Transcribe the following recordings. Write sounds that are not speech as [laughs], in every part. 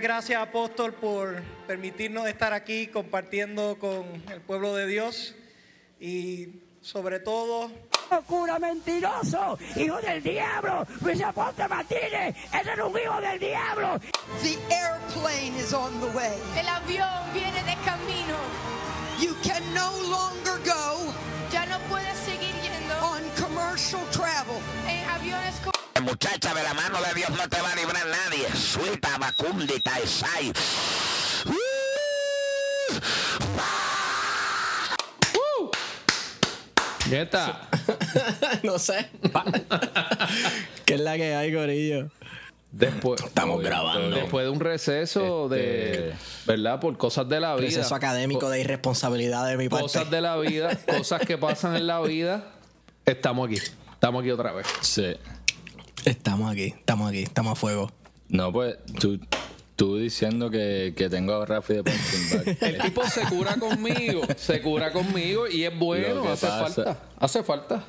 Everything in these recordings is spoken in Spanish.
Gracias, apóstol, por permitirnos estar aquí compartiendo con el pueblo de Dios y sobre todo ¡Cura mentiroso! ¡Hijo del diablo! ¡Luis Aponte Martínez! ¡Ese es un hijo del diablo! The airplane is on the way. El avión viene de camino. You can no longer go Ya no puedes seguir yendo on commercial travel. en aviones Muchacha, de la mano de Dios no te va a librar nadie. Suelta, Bacundi, Taisai. ¿Qué [laughs] está? no sé. [laughs] ¿Qué es la que hay, Corillo? Después, Estamos grabando. después de un receso de, ¿verdad? Por cosas de la vida. Proceso académico de irresponsabilidad de mi parte. Cosas de la vida, cosas que pasan en la vida. Estamos aquí. Estamos aquí otra vez. Sí. Estamos aquí, estamos aquí, estamos a fuego. No, pues tú, tú diciendo que, que tengo a Rafi de punching. [laughs] El tipo se cura conmigo, se cura conmigo y es bueno, hace pasa- falta. Hace falta.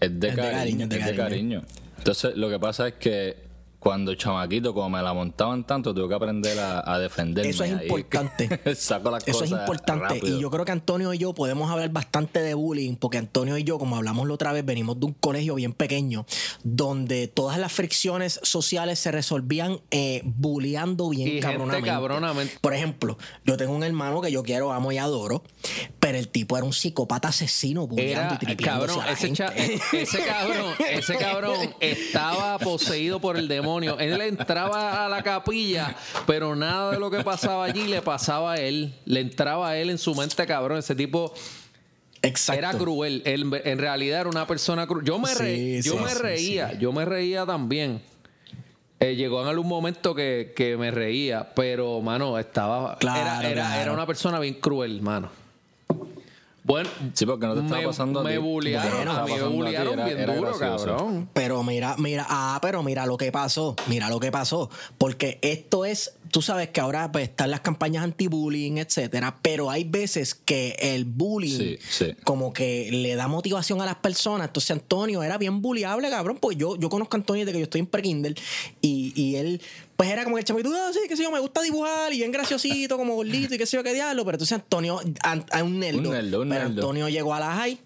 Es de, Es de cariño, cariño, es de de cariño. cariño. Entonces, lo que pasa es que cuando chamaquito, como me la montaban tanto, tuve que aprender a, a defenderme. Eso es importante. [laughs] Saco las Eso es importante. rápido. Y yo creo que Antonio y yo podemos hablar bastante de bullying, porque Antonio y yo, como hablamos la otra vez, venimos de un colegio bien pequeño, donde todas las fricciones sociales se resolvían eh, bulleando bien Y gente cabronamente. Por ejemplo, yo tengo un hermano que yo quiero, amo y adoro, pero el tipo era un psicópata asesino bulleando Era, y cabrón, a la ese, cha- gente. ese cabrón, ese cabrón [laughs] estaba poseído por el demonio. Él entraba a la capilla, pero nada de lo que pasaba allí le pasaba a él. Le entraba a él en su mente, cabrón. Ese tipo Exacto. era cruel. Él en realidad era una persona cruel. Yo me, Sí, re- yo sí, me sí, reía, yo me reía también. Eh, llegó en algún momento que, que me reía, pero, mano, estaba. Claro, era, era, claro. era una persona bien cruel, mano. Bueno, Sí, porque no te estaba me, pasando a me ti. bullearon, Bueno, a mí me a bullearon era- bien era duro, gracioso. cabrón. Pero mira, mira, ah, pero mira lo que pasó, mira lo que pasó, porque esto es, tú sabes que ahora pues, están las campañas anti-bullying, etcétera, pero hay veces que el bullying Sí, sí. como que le da motivación a las personas. Entonces Antonio era bien bulliable, cabrón, pues yo, yo conozco a Antonio desde que yo estoy en pre-Kindle y, y él pues era como el chamito, ah, sí, qué sé yo, me gusta dibujar y bien graciosito, como gordito y qué sé yo, qué diablo, pero entonces Antonio, a, a un nerdo, Un nerdo, un pero nerdo. Antonio llegó a la high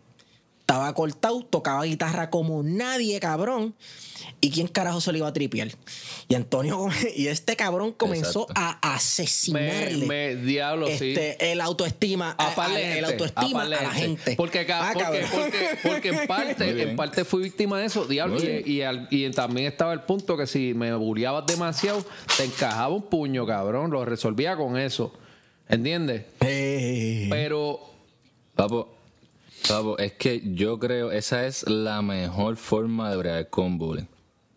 estaba cortado, tocaba guitarra como nadie, cabrón. ¿Y quién carajo se le iba a tripear? Y Antonio, [laughs] y este cabrón comenzó Exacto. a asesinarle. me- diablo, sí. este, el autoestima, A par de a- el autoestima a la gente. Porque, Ah, porque, porque, porque en [laughs] parte, en parte fui víctima de eso, diablo. Y, bien. y al- y también estaba el punto que si me bulleabas demasiado, te encajaba un puño, cabrón. Lo resolvía con eso. ¿Entiendes? Eh, Pero Papo, es que yo creo esa es la mejor forma de bregar con bullying.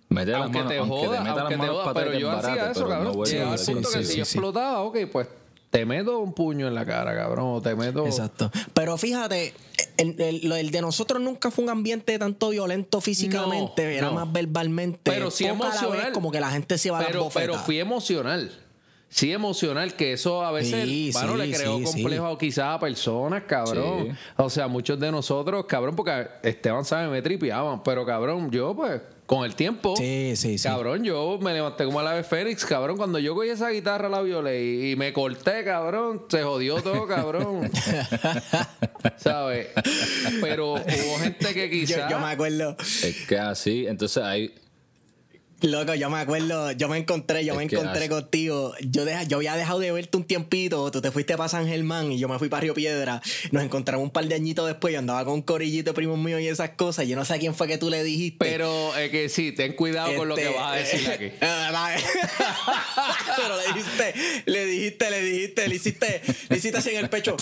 Meter las aunque manos, te aunque joda, te meta aunque las te joda, para pero yo hacía barato, eso, pero cabrón. no que sí, si sí, yo sí. explotaba, ok, pues te meto un puño en la cara, cabrón. O te meto. Exacto. Pero fíjate, el, el- lo- el de nosotros nunca fue un ambiente tanto violento físicamente, No, era no. más verbalmente. Pero sí Poca a la vez emocional. como que la gente se iba a las pero, bofetas. pero fui emocional. Sí, emocional, que eso a veces, Sí, sí, le creó sí, complejo quizás a personas, cabrón. Sí. O sea, muchos de nosotros, cabrón, porque Esteban sabe, me tripeaban, pero cabrón, yo pues, con el tiempo, Sí, sí, sí. cabrón, yo me levanté como a la vez Fénix, cabrón, cuando yo cogí esa guitarra la violé y, y me corté, cabrón, se jodió todo, cabrón. [laughs] ¿Sabes? Pero hubo gente que Yo, quizás... yo me acuerdo, Es que así, entonces hay. Loco, yo me acuerdo, yo me encontré, yo Es me encontré hace- contigo. Yo, deja, yo había dejado de verte un tiempito, tú te fuiste para San Germán y yo me fui para Río Piedra. Nos encontramos un par de añitos después, yo andaba con un corillito de primos míos y esas cosas. Yo no sé a quién fue que tú le dijiste. Pero es que sí, ten cuidado con lo que Este, vas a decir aquí. [laughs] Ah. [laughs] Pero le dijiste, le dijiste, le dijiste, le hiciste, le hiciste así en el pecho.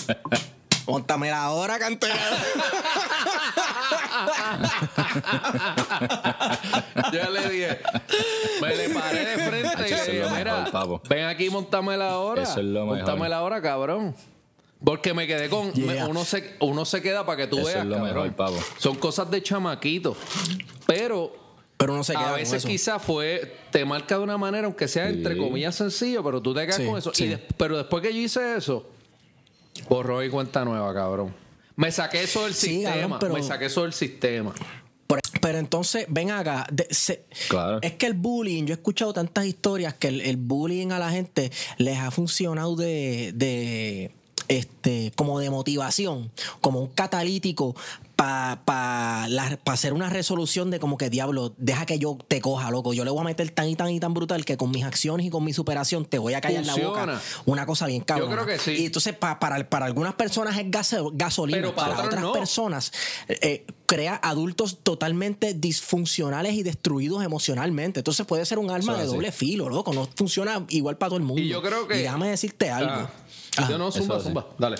Móntame la hora, cantera. [laughs] Yo le dije, me le paré de frente y Eso le dije, lo mejor, mira, papo. ven aquí, montame la hora. Eso es lo mejor. Montame la hora, cabrón. Porque me quedé con. me- Yeah. uno, se, uno se queda para que tú Eso veas. es lo cabrón. mejor, pavo. Son cosas de chamaquito. Pero Pero no se queda a con veces eso. quizás fue. Te marca de una manera, aunque sea entre Sí. comillas sencillo, pero tú te quedas Sí, con eso. Y sí. des- pero después que yo hice eso, borró y cuenta nueva, cabrón. Me saqué eso del Sí, sistema. cabrón, pero- Me saqué eso del sistema. Pero entonces, ven acá. de- se- Claro. Es que el bullying, yo he escuchado tantas historias que el, el bullying a la gente les ha funcionado de, de este, como de motivación, como un catalítico para hacer una resolución de como que diablo, deja que yo te coja, loco. Yo le voy a meter tan y tan y tan brutal que con mis acciones y con mi superación te voy a callar la boca. Una cosa bien cabrón. creo que sí. Y entonces, pa- para, para algunas personas es gaso- gasolina, Pero para otras no. personas eh, crea adultos totalmente disfuncionales y destruidos emocionalmente. Entonces puede ser un arma de así. doble filo, loco. No funciona igual para todo el mundo. Y yo creo que. Y déjame decirte algo. Ah, yo no, zumba, zumba. Dale.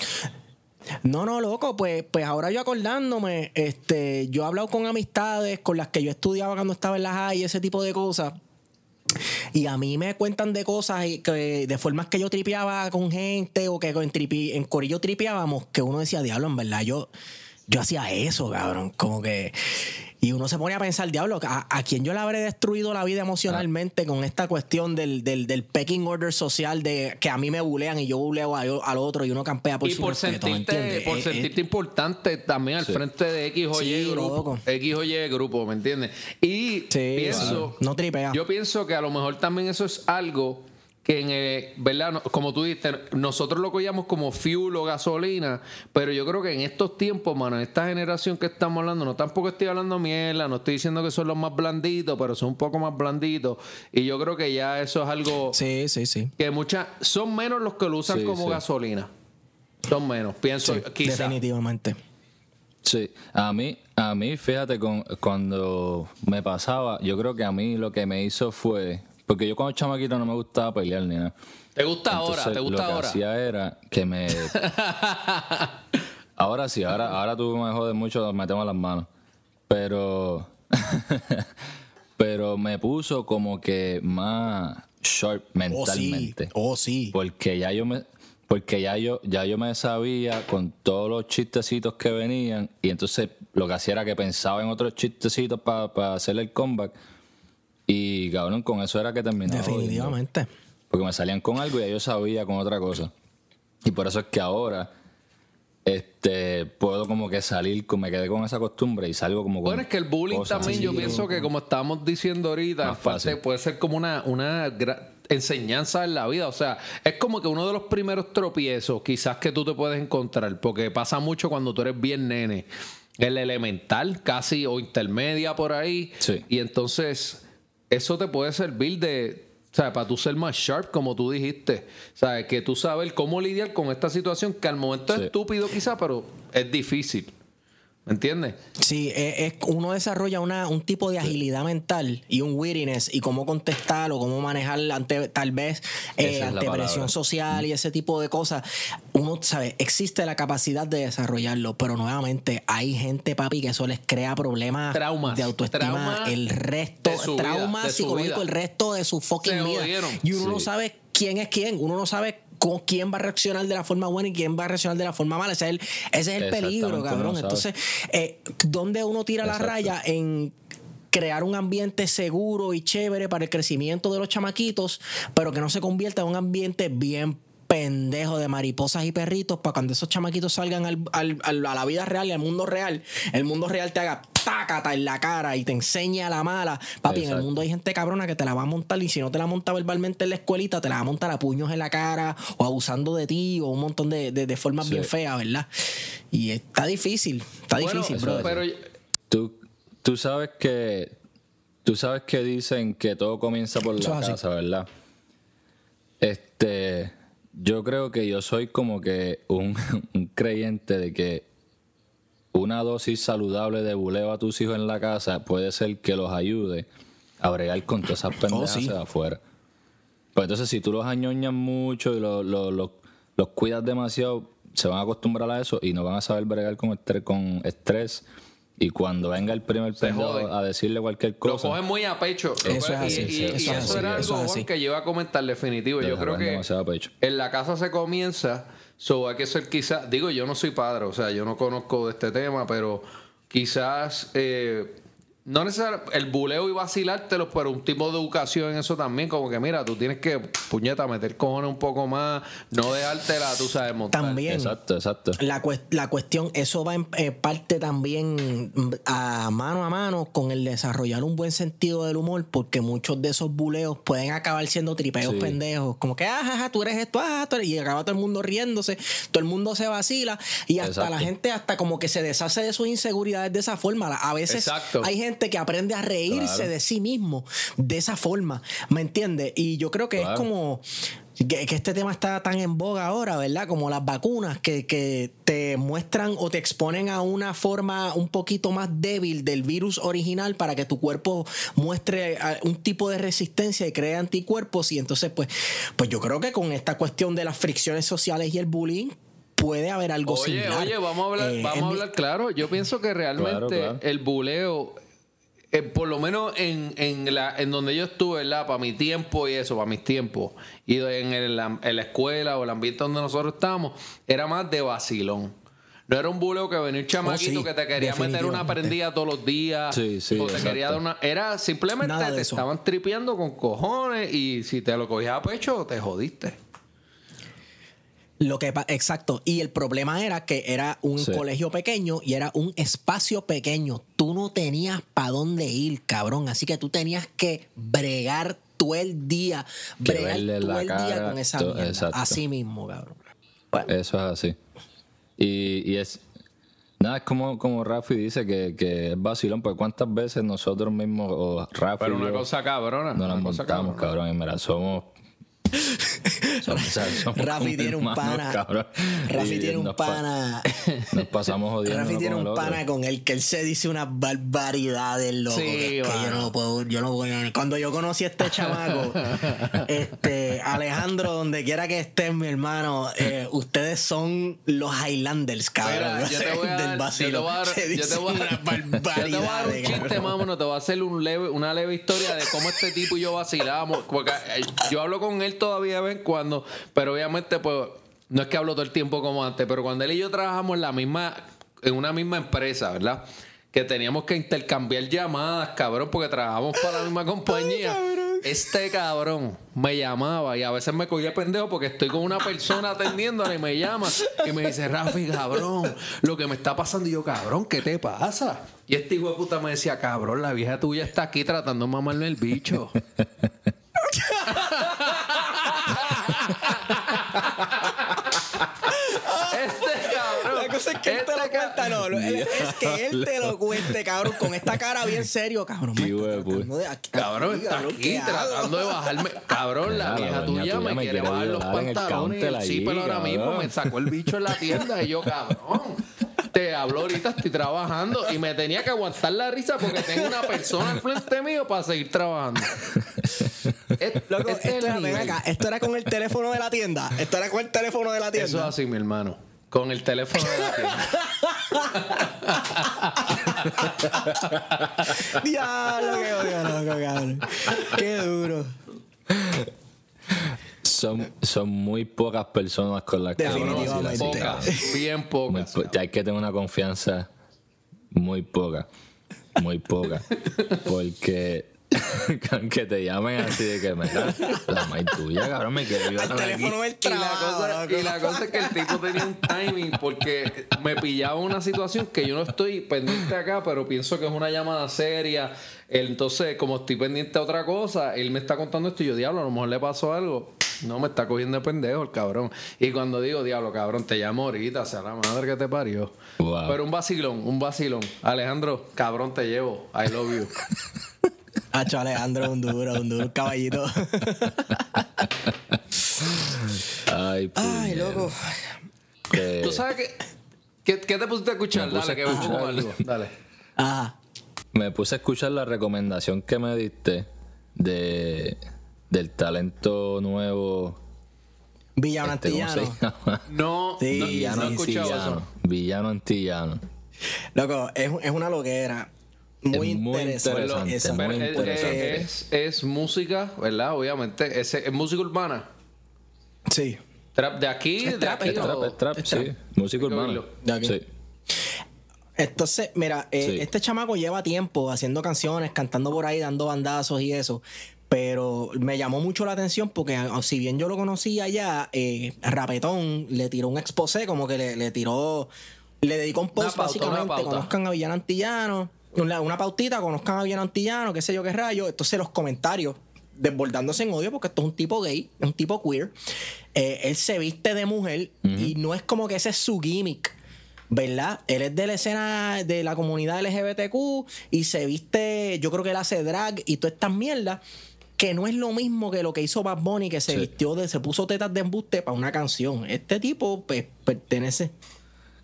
No, no, loco, pues, pues ahora yo acordándome, este, yo he hablado con amistades con las que yo estudiaba cuando estaba en la high y ese tipo de cosas. Y a mí me cuentan de cosas y que de formas que yo tripeaba con gente o que en, tripi- en Corillo tripeábamos, que uno decía, diablo, en verdad, yo, yo hacía eso, cabrón. Como que. Y uno se pone a pensar, diablo, ¿a, a quién yo le habré destruido la vida emocionalmente con esta cuestión del, del, del pecking order social de que a mí me bulean y yo buleo a- al otro y uno campea por y su por respeto, ¿me sentirte, por Eh, eh, sentirte importante también al Sí. frente de X o Y Sí, grupo. loco. X o Y grupo, ¿me entiendes? Y Sí, pienso. claro. No tripea. Yo pienso que a lo mejor también eso es algo que en, eh, ¿verdad? No- Como tú dijiste, nosotros lo cogíamos como fuel o gasolina, pero yo creo que en estos tiempos, mano, en esta generación que estamos hablando, no tampoco estoy hablando mierda, no estoy diciendo que son los más blanditos, pero son un poco más blanditos. Y yo creo que ya eso es algo Sí, sí, sí. que muchas, son menos los que lo usan Sí, como sí. gasolina. Son menos, pienso, Sí, quizá. definitivamente. Sí, a mí, a mí, fíjate, con, cuando me pasaba, yo creo que a mí lo que me hizo fue, porque yo cuando chamaquito no me gustaba pelear ni nada. ¿Te gusta ahora? ¿Te gusta lo que ahora? hacía era que me... [laughs] ahora sí, ahora, ahora tú me jodes mucho, metemos las manos. Pero... [laughs] pero me puso como que más sharp Oh, sí. mentalmente. Oh, sí. Porque ya yo me porque ya yo ya yo me sabía con todos los chistecitos que venían y entonces lo que hacía era que pensaba en otros chistecitos para hacerle el comeback y cabrón con eso era que terminaba. Definitivamente. porque me salían con algo y ya yo sabía con otra cosa y por eso es que ahora este puedo como que salir me quedé con esa costumbre y salgo como con Bueno, es que el bullying cosas también, yo pienso que como estábamos diciendo ahorita, parte puede ser como una, una enseñanza en la vida. O sea, es como que uno de los primeros tropiezos quizás que tú te puedes encontrar, porque pasa mucho cuando tú eres bien nene. El elemental, casi, o intermedia por ahí. Sí. Y entonces, eso te puede servir de. O sea, para tú ser más sharp, como tú dijiste. O sea, que tú sabes cómo lidiar con esta situación que al momento es estúpido quizás, pero es difícil. ¿Me entiendes? Sí, es, es- uno desarrolla una, un tipo de agilidad mental y un wittiness y cómo contestar o cómo manejar ante tal vez eh, ante presión social y ese tipo de cosas. Uno sabe, existe la capacidad de desarrollarlo, pero nuevamente hay gente, papi, que eso les crea problemas Traumas. de autoestima el resto, psicológicos vida. el resto de su fucking Se vida. jodieron. Y uno no sabe quién es quién, uno no sabe quién va a reaccionar de la forma buena y quién va a reaccionar de la forma mala. Ese es el, ese es el peligro, cabrón. no. Entonces, eh, ¿dónde uno tira la raya en crear un ambiente seguro y chévere para el crecimiento de los chamaquitos, pero que no se convierta en un ambiente bien pendejo de mariposas y perritos para cuando esos chamaquitos salgan al- al- al- a la vida real y al mundo real, el mundo real te haga tácata en la cara y te enseñe a la mala. Papi, en el mundo hay gente cabrona que te la va a montar y si no te la monta verbalmente en la escuelita, te la va a montar a puños en la cara o abusando de ti o un montón de, de- de formas Sí. bien feas, ¿verdad? Y está difícil, está Bueno, difícil, brother. pero Tú, tú sabes que tú sabes que dicen que todo comienza por la así. casa, ¿verdad? Este, yo creo que yo soy como que un, [laughs] un creyente de que una dosis saludable de buleo a tus hijos en la casa puede ser que los ayude a bregar con todas esas pendejas sí. de afuera. Pues entonces, si tú los añoñas mucho y los, los, los- los cuidas demasiado, se van a acostumbrar a eso y no van a saber bregar con estrés. Con estrés y cuando venga el primer pendejo a decirle cualquier Lo cosa, cogen muy a pecho. Eso es así, y, y- eso y es eso así, era eso algo es Juan, así. que yo iba a comentar definitivo. Yo creo que en la casa se comienza, so hay que ser quizás, digo, yo no soy padre, o sea, yo no conozco de este tema, pero quizás eh, no necesariamente el buleo y vacilártelo, pero un tipo de educación en eso también, como que mira, tú tienes que, puñeta, meter cojones un poco más, no dejártela, tú sabes, montar. También. Exacto, exacto. La, cues- la cuestión, eso va en eh, parte también mm, a mano a mano con el desarrollar un buen sentido del humor, porque muchos de esos buleos pueden acabar siendo tripeos Sí. pendejos, como que, ah, ja, ja, tú eres esto, ah, tú eres-", y acaba todo el mundo riéndose, todo el mundo se vacila, y hasta Exacto. la gente hasta como que se deshace de sus inseguridades de esa forma. A veces Exacto. hay gente que aprende a reírse Claro. de sí mismo de esa forma, ¿me entiendes? Y yo creo que es como que, que este tema está tan en boga ahora, ¿verdad? Como las vacunas que, que te muestran o te exponen a una forma un poquito más débil del virus original para que tu cuerpo muestre un tipo de resistencia y cree anticuerpos y entonces pues, pues yo creo que con esta cuestión de las fricciones sociales y el bullying puede haber algo Oye, similar. oye, vamos a hablar, Eh, vamos a mi- hablar claro. Yo pienso que realmente Claro, claro. el buleo, eh, por lo menos en, en, la, en donde yo estuve, ¿verdad? Para mi tiempo y eso, para mis tiempos, y en, el- en la escuela o el ambiente donde nosotros estábamos, era más de vacilón. No era un buleo que venía un chamaquito sí, que te quería meter una prendida todos los días. Sí, sí, o te quería dar una. Era simplemente te eso. estaban tripeando con cojones y si te lo cogías a pecho, te jodiste. Lo que pa- exacto. Y el problema era que era un Sí. colegio pequeño y era un espacio pequeño. Tú no tenías para dónde ir, cabrón. Así que tú tenías que bregar todo el día, Que bregar todo la el día con esa to- mierda. exacto. Así mismo, cabrón. Bueno, Eso es así. Y, y es. Nada, es como, como Rafi dice que, que es vacilón, porque cuántas veces nosotros mismos, o Rafi. Pero una yo, cosa cabrona. No nos una cosa montamos, cabrona. cabrón. Y mira, somos. Somos, somos Rafi tiene un pana. cabrón. Rafi tiene un pa- pana. [laughs] Nos pasamos jodiendo. Rafi tiene un otro. pana con el que él se dice unas barbaridades, loco. Sí, que, es que yo no lo puedo, yo no puedo. Cuando yo conocí a este chamaco, [laughs] este, Alejandro, donde quiera que estés, mi hermano, eh, ustedes son los Highlanders, cabrón. Mira, yo te [laughs] voy a Del dar, yo te vacilo. voy a dar, Se yo te voy a dar, yo te voy a dar un barbaridades, chiste, cabrón. mámonos, te voy a hacer un leve, una leve historia de cómo este tipo y yo vacilamos. Porque eh, yo hablo con él todavía de vez en cuando, pero obviamente, pues, no es que hablo todo el tiempo como antes, pero cuando él y yo trabajamos en la misma, en una misma empresa, ¿verdad? Que teníamos que intercambiar llamadas, cabrón, porque trabajamos para la misma compañía. Este cabrón me llamaba y a veces me cogía pendejo porque estoy con una persona atendiéndola y me llama y me dice, Rafi, cabrón, lo que me está pasando. Y yo, cabrón, ¿qué te pasa? Y este hijo de puta me decía, cabrón, la vieja tuya está aquí tratando de mamarme el bicho. Este cabrón. La cosa es que él te este lo cuenta, no, lo- él- es que él te lo cuente, cabrón, con esta cara bien serio, cabrón. de aquí- Cabrón, está aquí tratando de bajarme. Cabrón, la vieja tuya me quiere bajar los pantalones el allí, zipper ahora mismo. Me sacó el bicho en la tienda y yo, cabrón. Te hablo ahorita, estoy trabajando y me tenía que aguantar la risa porque tengo una persona al frente mío para seguir trabajando. Loco, este esto, era, ven nivel. acá, esto era con el teléfono de la tienda. Esto era con el teléfono de la tienda. Eso es así, mi hermano. Con el teléfono de la tienda. [laughs] Diablo, qué odio, loco, cabrón. Qué duro. Son, son muy pocas personas con las que Definitivamente. Pocas, bien Muy pocas. po- hay que tener una confianza muy poca. Muy poca. Porque que te llamen así de que me la maíz tuya, cabrón, me quiere violar Al teléfono aquí. del Y la, trabajo. cosa, y la cosa es que el tipo tenía un timing porque me pillaba una situación que yo no estoy pendiente acá, pero pienso que es una llamada seria. Entonces, como estoy pendiente a otra cosa, él me está contando esto y yo, diablo, a lo mejor le pasó algo. No, me está cogiendo de pendejo el cabrón. Y cuando digo, diablo, cabrón, te llamo ahorita, sea la madre que te parió. Wow. Pero un vacilón, un vacilón. Alejandro, cabrón, te llevo. I love you. [laughs] Hacho Alejandro, un duro, un duro, un caballito. Ay, Ay, loco. Que- ¿Tú sabes qué? ¿Qué, qué te pusiste a escuchar? Dale, que a con escuchar. algo. Dale. Ajá. Me puse a escuchar la recomendación que me diste de del talento nuevo. Villano este, ¿Cómo se Antillano. No, Sí, no, Villano no he escuchado antillano. eso. Villano antillano. Loco, es, es una loquera. Muy, Es muy interesante. interesante, Esa- muy Pero es, interesante. es- es música, ¿verdad? Obviamente. Es, es música urbana. Sí. Trap de aquí, Es de trap, aquí. es trap, es trap, es sí. trap. Música urbana. De aquí. Sí. Entonces, mira, eh, Sí. este chamaco lleva tiempo haciendo canciones, cantando por ahí, dando bandazos y eso. Pero me llamó mucho la atención porque, si bien yo lo conocía ya, eh, Rapetón le tiró un exposé, como que le, le tiró, le dedicó un post pauta, básicamente. Conozcan a Villano Antillano, una, una pautita, conozcan a Villano Antillano, qué sé yo qué rayo. Entonces, los comentarios desbordándose en odio porque esto es un tipo gay, es un tipo queer. Eh, él se viste de mujer y no es como que ese es su gimmick. ¿Verdad? Él es de la escena de la comunidad LGBTQ y se viste, yo creo que él hace drag y todas estas mierdas, que no es lo mismo que lo que hizo Bad Bunny, que se Sí. vistió de, se puso tetas de embuste para una canción. Este tipo, pues, pertenece.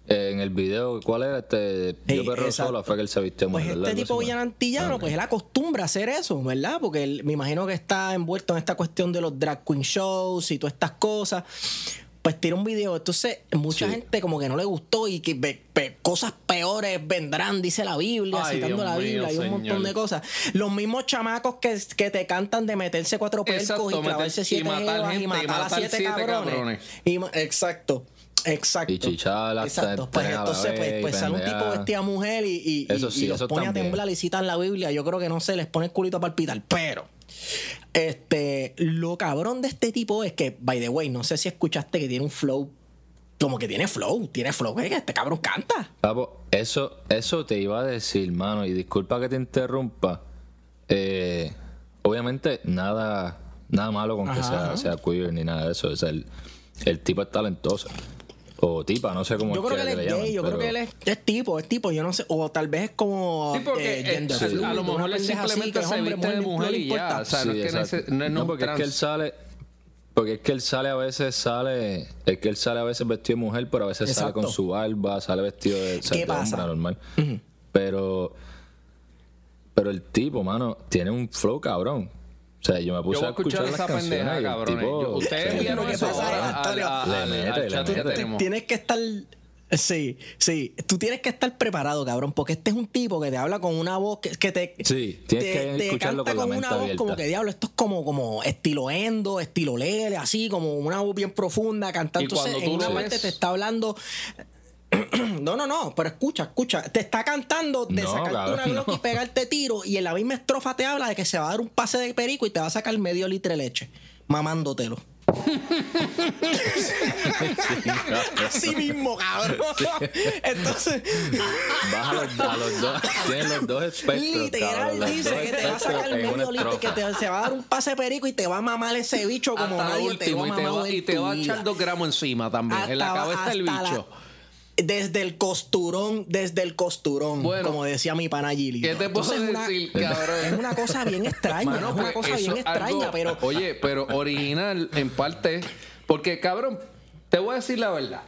En el video, ¿cuál era este? Yo Eh, perro exacto. sola fue que él se vistió Pues mujer, este tipo villanantillano, Ah, pues él acostumbra a hacer eso, ¿verdad? Porque él, me imagino que está envuelto en esta cuestión de los drag queen shows y todas estas cosas. Pues tira un video. Entonces, mucha Sí. gente como que no le gustó y que cosas peores vendrán, dice la Biblia, Ay, citando Dios la mío, Biblia y un montón señor. de cosas. Los mismos chamacos que, que te cantan de meterse cuatro percos Exacto, y clavarse meter- y siete matar gente, y y matar a siete, siete cabrones. cabrones. Y exacto. Exacto. Y chichar Exacto. Pues entonces, pues, pues sale un tipo pendejar. vestido a mujer y, y, Eso y- sí, y los eso pone a temblar y citan la Biblia. Yo creo que no sé, les pone el culito a palpitar. Pero, este, lo cabrón de este tipo es que, by the way, no sé si escuchaste que tiene un flow. Como que tiene flow, tiene flow, que este cabrón canta. Papo, eso, eso te iba a decir, mano, y disculpa que te interrumpa. Eh, obviamente, nada, nada malo con que sea, sea queer ni nada de eso. O sea, el, el tipo es talentoso. O tipa, no sé cómo Yo creo que él es llaman, gay, yo creo que él es, es tipo, es tipo, yo no sé, o tal vez es como Sí, porque eh, gender a- fluid, a lo mejor él así, simplemente se hombre, viste de mujer le y ya. O sea, no Sí, es que nece- no es No, un porque es que él sale. Porque es que él sale a veces sale. Es que él sale a veces vestido de mujer, pero a veces sale con su barba, sale vestido de, ¿Qué de hombre pasa? normal. Pero. Pero el tipo, mano, tiene un flow cabrón. O sea, yo me puse voy a a escuchar, escuchar las esa canciones pendeja, cabrones. tipo... Yo- Ustedes que eso ahora. Tienes que estar. Sí, sí. Tú tienes que estar preparado, cabrón, porque este es un tipo que te habla con una voz que, que te. Sí, tienes que escucharlo canta con la una mente voz abierta. como que diablo, esto es como, como estilo endo, estilo lele, así, como una voz bien profunda, cantando. Y cuando Entonces, tú en una lo parte ves- te está hablando. [clears throat] No, no, no, pero escucha, escucha. Te está cantando de No, sacarte cabrón, una Glock [laughs] no. y pegarte tiro. Y en la misma estrofa te habla de que se va a dar un pase de perico y te va a sacar medio litro de leche, mamándotelo. [laughs] Así mismo, cabrón. Entonces, Vas a los, a los dos, tienes los dos espectros, literal cabrón, dice que te va a sacar medio litro, que te, se va a dar un pase de perico y te va a mamar ese bicho como Hasta nadie te va Y a te mamar va, y te va a echar dos gramos encima también. en la Hasta- cabeza del hasta la- bicho. Desde el costurón, desde el costurón, Bueno, como decía mi pana Gili. ¿Qué te puedo Entonces, es una- decir, cabrón? Es una cosa bien extraña, Mano, es una pues, cosa bien algo- extraña, pero Oye, pero original en parte. Porque, cabrón, te voy a decir la verdad.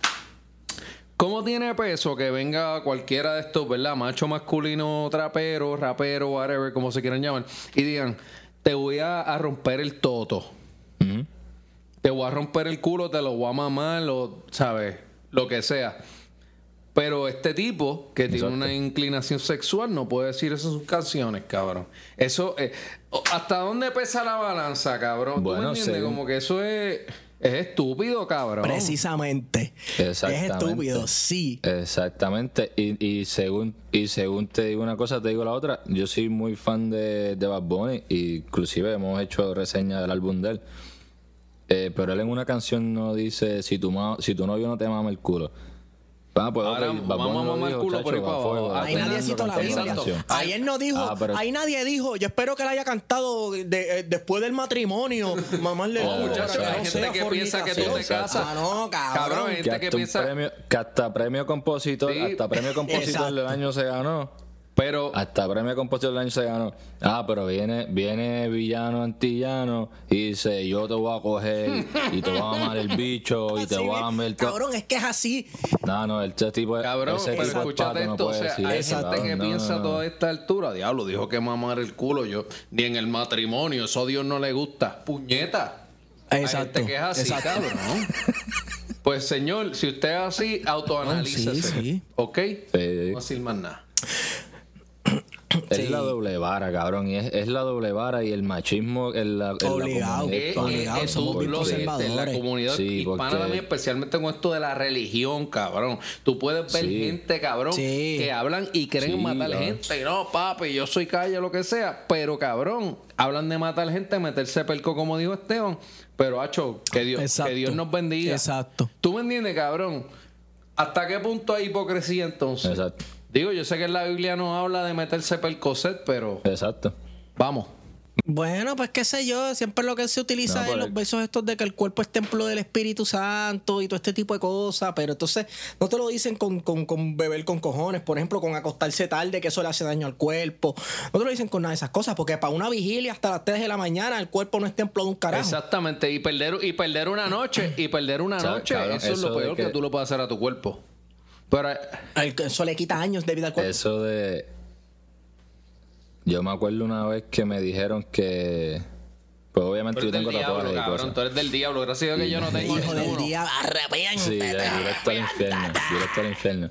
¿Cómo tiene peso que venga cualquiera de estos, ¿verdad? Macho masculino, trapero, rapero, whatever, como se quieran llamar, y digan, te voy a, a romper el toto. Te voy a romper el culo, te lo voy a mamar, lo, ¿sabes? Lo que sea. Pero este tipo, que tiene Exacto. una inclinación sexual, no puede decir eso en sus canciones, cabrón. Eso, eh, ¿hasta dónde pesa la balanza, cabrón? ¿Tú me Bueno, entiendes? según- Como que eso es, es estúpido, cabrón. precisamente es Exactamente. estúpido, sí. Exactamente. Y, y según y según te digo una cosa, te digo la otra. Yo soy muy fan de, de Bad Bunny. y Inclusive hemos hecho reseña del álbum de él. Eh, pero él en una canción no dice si tu, ma- si tu novio no te mama el culo. Ah, pues, Ahora ok, Bad vamos a mamar el culo por ahí para abajo. Ahí nadie citó la Biblia. Ayer no dijo, Ah, pero- ahí nadie dijo, yo espero que la haya cantado de- eh, después del matrimonio. Mamarle Oh, el culo, muchacho, que hay no gente que piensa que tú te casas. Ah, no, Cabrón, cabrón. hay Que gente hasta, que un piensa- premio, que hasta premio compositor, Sí. hasta premio compositor del año se ganó. Pero, Hasta premio compositor del año se ganó. Ah, pero viene, viene villano antillano y dice, yo te voy a coger y te voy a mamar el bicho y te voy a mamar todo. Cabrón, es que es así. No, no, ese tipo, cabrón, ese pero tipo es escúchate pato, no esto. o sea, hay eso, gente cabrón, que no, piensa no, toda esta altura, diablo, dijo que mamar el culo. Yo, ni en el matrimonio, eso a Dios no le gusta. Puñeta. Hay Exacto, gente que es así, exacto. cabrón. Pues señor, si usted es así, autoanalícese. Sí, sí. ¿Ok? Sí. No voy a decir más nada. Es Sí. la doble vara, cabrón. Y es, es la doble vara y el machismo en la, en la Obligado. comunidad. Eh, Está obligado, eh, somos tú bien lo dijiste, en la comunidad Sí, hispana porque- también, especialmente con esto de la religión, cabrón. Tú puedes ver Sí. gente, cabrón, Sí. que hablan y quieren Sí, matar cabrón. gente. Y no, papi, yo soy calle, lo que sea. Pero, cabrón, hablan de matar gente, meterse pelco, como dijo Esteban. Pero, hacho, que Dios, Exacto. que Dios nos bendiga. Exacto. ¿Tú me entiendes, cabrón? ¿Hasta qué punto hay hipocresía entonces? Exacto. Digo, yo sé que en la Biblia no habla de meterse pelcoset, pero Exacto. vamos. Bueno, pues qué sé yo, siempre lo que se utiliza No, es por los versos estos de que el cuerpo es templo del Espíritu Santo y todo este tipo de cosas, pero entonces no te lo dicen con, con, con beber con cojones, por ejemplo, con acostarse tarde, que eso le hace daño al cuerpo. No te lo dicen con nada de esas cosas, porque para una vigilia hasta las 3 de la mañana el cuerpo no es templo de un carajo. Exactamente, y perder, y perder una noche, y perder una O sea, noche, cabrón, eso es lo peor que... que- tú lo puedes hacer a tu cuerpo. Pero eh, Eso le quita años de vida al cuerpo. Eso de. Yo me acuerdo una vez que me dijeron que. Pues obviamente tú yo tengo diablo, tatuajes y cabrón, cosas. tú eres del diablo, gracias a Dios que yo no tengo Hijo del diablo, arrepiéntete. Sí, directo al infierno, directo al infierno.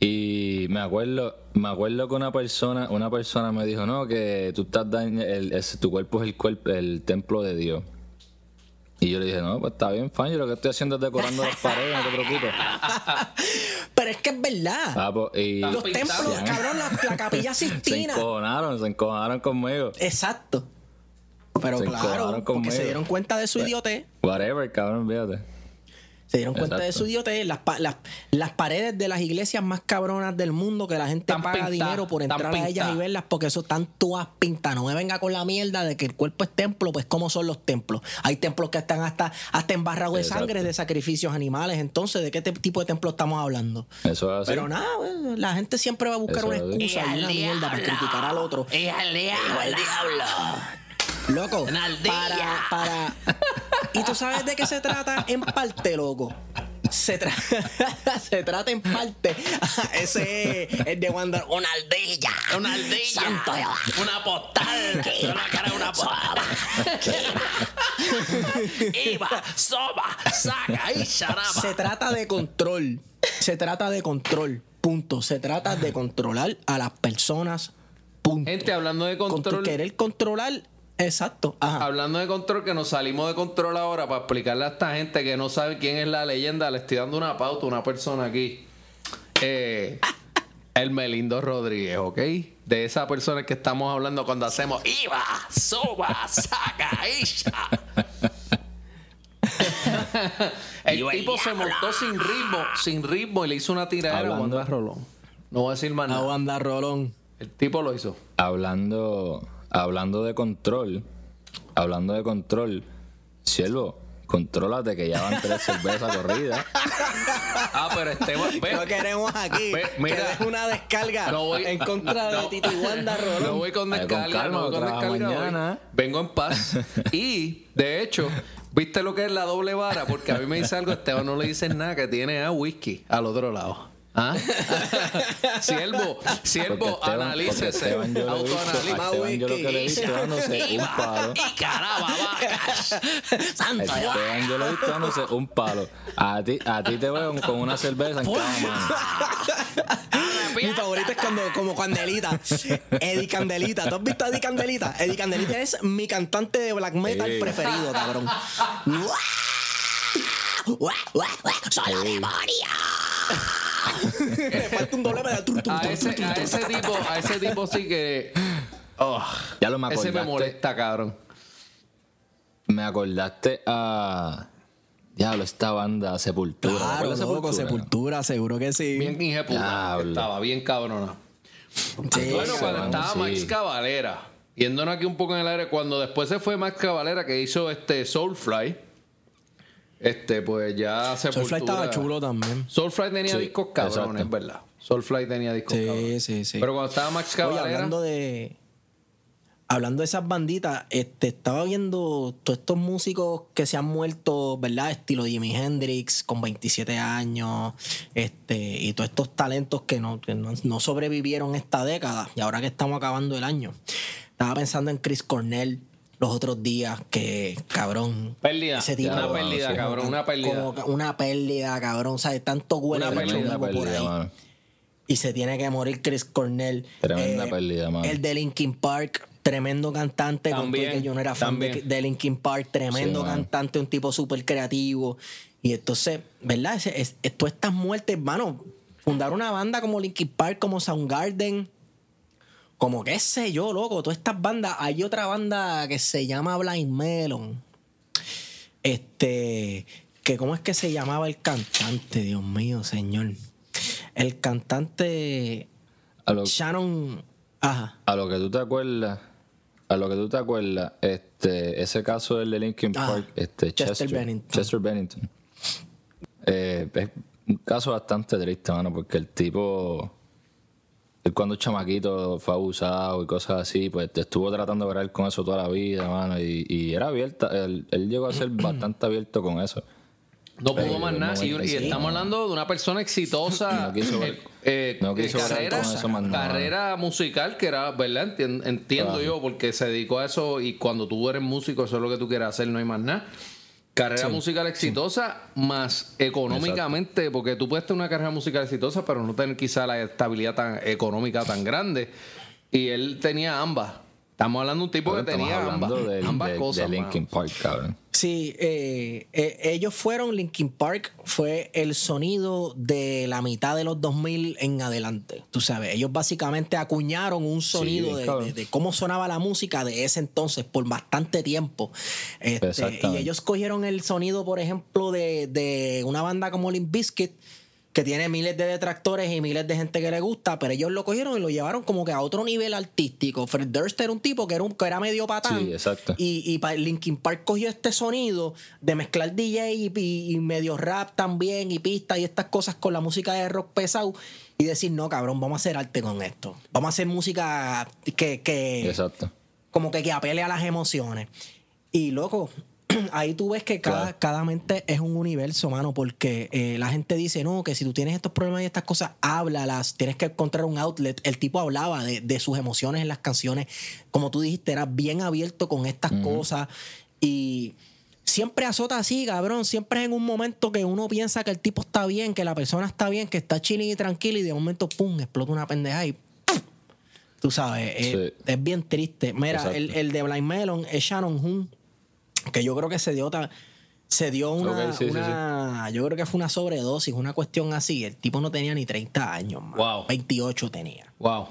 Y me acuerdo, me acuerdo que una persona, una persona me dijo, no, que tú estás dañando, el, tu cuerpo es el cuerpo, el templo de Dios. Y yo le dije, no, pues está bien, fan, yo lo que estoy haciendo es decorando las paredes, no te preocupes. [laughs] Pero es que es verdad. Ah, pues, y Los pintado. templos, cabrón, la, la capilla [laughs] se Sistina. encojonaron, se encojonaron conmigo. Exacto. Pero Se claro, porque conmigo. se dieron cuenta de su idiotez. Whatever, cabrón, fíjate. Se dieron cuenta de su idiotez. Las, pa- las, las paredes de las iglesias más cabronas del mundo que la gente paga dinero por entrar a ellas y verlas porque eso están todas pintadas. No me venga con la mierda de que el cuerpo es templo, pues ¿cómo son los templos? Hay templos que están hasta, hasta embarrados de sangre de sacrificios animales. Entonces, ¿de qué te- tipo de templo estamos hablando? Eso es así. Pero nada, la gente siempre va a buscar Eso una es excusa y una mierda para criticar al otro. ¡Hija del diablo! Loco, Una aldea. para, para... ¿Y tú sabes de qué se trata en parte, loco? Se, tra- [laughs] se trata en parte. [laughs] Ese es el de Wanda. Una aldilla. Una aldilla. Santo. Una postal. [laughs] La cara de una postal. Iba, soba, saca y charaba. Se trata de control. Se trata de control. Punto. Se trata de controlar a las personas. Punto. Gente, hablando de Con control, querer controlar. Exacto. Ajá. hablando de control, que nos salimos de control ahora para explicarle a esta gente que no sabe quién es la leyenda, le estoy dando una pauta a una persona aquí. Eh, el Melindo Rodríguez, ¿ok? De esa persona que estamos hablando cuando hacemos Iba, soba, saca charaba. [laughs] El tipo se montó sin ritmo, sin ritmo y le hizo una tiradera a Hablando- Wanda Rolón. No voy a decir más A nada. Wanda Rolón. El tipo lo hizo. Hablando, hablando de control, hablando de control, siervo, contrólate que ya van tres cervezas corridas. Ah, pero Esteban, ve, Lo queremos aquí. Ve, mira. que una descarga No voy- en contra de no. Tito y Wanda Rolón. No voy con con descarga, calma, no voy con descarga hoy. Vengo en paz. Y, de hecho, ¿viste lo que es la doble vara? Porque a mí me dice algo, Esteban no le dice nada, que tiene a whisky al otro lado. ¿Ah? siervo, siervo, analícese. Esteban yo lo que le he visto dándose un palo. y caraba vacas. Santo A Esteban yo lo he visto dándose un palo. A ti, a ti te veo con una cerveza en cada mano. Mi favorito es cuando, como Candelita. Eddie Candelita. ¿Tú has visto a Eddie Candelita? Eddie Candelita es mi cantante de black metal Sí. preferido, cabrón. ¡Soy la demonia! [laughs] Le falta un doble pedal. Tur, tur, A tur, ese, tur, a ese tipo, a ese tipo sí que. [laughs] Oh, Ya lo me ese me acordaste. molesta, cabrón. Me acordaste a. Diablo, esta banda Sepultura. ¿te Claro, loco, sepultura, seguro que sí. Bien. Diablo. Estaba bien cabrona. Sí, Bueno, cuando estaba sí. Max Cavalera, yéndonos aquí un poco en el aire, cuando después se fue Max Cavalera que hizo este Soulfly, este, pues ya se Soulfly estaba chulo también. Soulfly tenía Sí, discos cabrones. ¿verdad? Soulfly tenía discos Sí, cabrones. sí, sí. Pero cuando estaba Max Oye, Cavalera, hablando de. Hablando de esas banditas, este, estaba viendo todos estos músicos que se han muerto, ¿verdad? Estilo Jimi Hendrix, con 27 años, este, y todos estos talentos que no, que no, no sobrevivieron esta década, y ahora que estamos acabando el año. Estaba pensando en Chris Cornell los otros días, que cabrón. pérdida, ese tipo- una pérdida, cabrón, una pérdida. Como una pérdida, cabrón. O sea, de tanto huele Una pérdida, por pérdida, ahí. mano. y se tiene que morir Chris Cornell. Tremenda pérdida, mano. El de Linkin Park, tremendo cantante. con También, que yo no era fan de, Linkin Park, tremendo Sí, cantante, un tipo súper creativo. Y entonces, ¿verdad? Ese- es, es- todas estas muertes, hermano, fundar una banda como Linkin Park, como Soundgarden, como qué sé yo, loco, todas estas bandas. Hay otra banda que se llama Blind Melon. Este, que cómo es que se llamaba el cantante, Dios mío, señor. El cantante A lo, Shannon, ajá. a lo que tú te acuerdas, a lo que tú te acuerdas, este, ese caso del de Linkin Ah, Park, este, Chester Chester, Bennington. Chester Bennington. Eh, es un caso bastante triste, mano, porque el tipo, él cuando chamaquito fue abusado y cosas así, pues estuvo tratando de ver con eso toda la vida, mano, y, y era abierta, él, él llegó a ser bastante abierto con eso. No pudo Pero más nada. Y, estamos hablando de una persona exitosa. No quiso ver- eh, eh, no quiso eh, ver carrera, con eso más nada. carrera musical que era, ¿verdad? Entien- Entiendo Claro. yo, porque se dedicó a eso y cuando tú eres músico, eso es lo que tú quieres hacer, no hay más nada. Carrera musical exitosa, más económicamente, porque tú puedes tener una carrera musical exitosa, pero no tener quizá la estabilidad tan económica tan grande. Y él tenía ambas. Estamos hablando de un tipo Pero que estamos tenía ambas, del- ambas de, cosas. de Linkin mano. Park, cabrón. Sí, eh, eh, ellos fueron, Linkin Park fue el sonido de la mitad de los 2000 en adelante. Tú sabes, ellos básicamente acuñaron un sonido de, cabrón. de- de cómo sonaba la música de ese entonces por bastante tiempo. Este, y ellos cogieron el sonido, por ejemplo, de, de una banda como Limp Bizkit que tiene miles de detractores y miles de gente que le gusta, pero ellos lo cogieron y lo llevaron como que a otro nivel artístico. Fred Durst era un tipo que era, un, que era medio patán. Sí, exacto. Y, Linkin Park cogió este sonido de mezclar DJ y, y- y medio rap también y pista y estas cosas con la música de rock pesado y decir, no, cabrón, vamos a hacer arte con esto. Vamos a hacer música que, que Exacto. como que, que apele a las emociones. Y loco, [clears throat] ahí tú ves que cada, Claro. cada mente es un universo, mano, porque eh, la gente dice, no, que si tú tienes estos problemas y estas cosas, háblalas, tienes que encontrar un outlet. El tipo hablaba de, de sus emociones en las canciones, como tú dijiste, era bien abierto con estas cosas y siempre azota así, cabrón. Siempre es en un momento que uno piensa que el tipo está bien, que la persona está bien, que está chilling y tranquilo y de momento, pum, explota una pendeja y Tú sabes, es, Sí. es bien triste. Mira, el, el de Blind Melon es Shannon Hoon, que yo creo que se dio ta- se dio una, sí, sí, yo creo que fue una sobredosis, una cuestión así. El tipo no tenía ni 30 años, man. Wow. 28 tenía. Wow.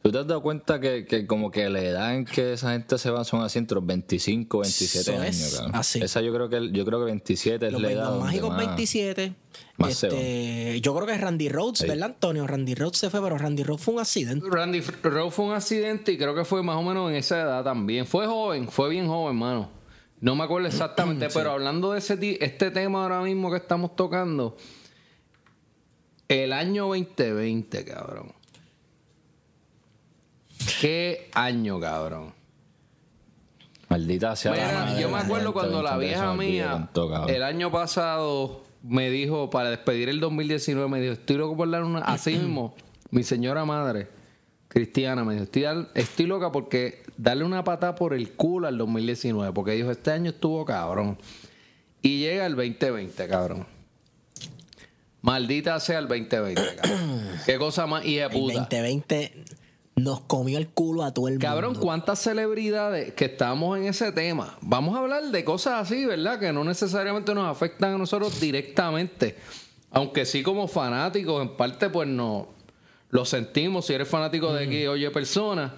¿Tú te has dado cuenta que, que como que la edad en que esa gente se va son así entre los 25 27 Eso años, es así. Esa yo creo que yo creo que 27 es Los, la edad los mágicos más- 27. más se este, yo creo que es Randy Rhodes, Sí. ¿verdad, Antonio? Randy Rhodes se fue, pero Randy Rhodes fue un accidente. Randy Rowe fue un accidente y creo que fue más o menos en esa edad también. Fue joven, fue bien joven, mano. No me acuerdo exactamente, [clears throat] pero hablando de ese este tema ahora mismo que estamos tocando, el año 2020, cabrón. ¿Qué año, cabrón? Maldita sea la madre yo me acuerdo cuando la vieja mía, tanto, el año pasado, me dijo, para despedir el 2019, me dijo, estoy loco por dar una... Así [clears throat] mismo, mi señora madre, Cristiana, me dijo, estoy loca porque darle una patada por el culo al 2019, porque dijo, este año estuvo cabrón. Y llega el 2020, cabrón. Maldita sea el 2020, cabrón. [clears throat] Qué cosa más hija de El puta. 2020 nos comió el culo a todo el Cabrón, mundo. ¿cuántas celebridades que estamos en ese tema? Vamos a hablar de cosas así, ¿verdad? Que no necesariamente nos afectan a nosotros directamente. Aunque sí como fanáticos, en parte pues no lo sentimos si eres fanático de X oye persona,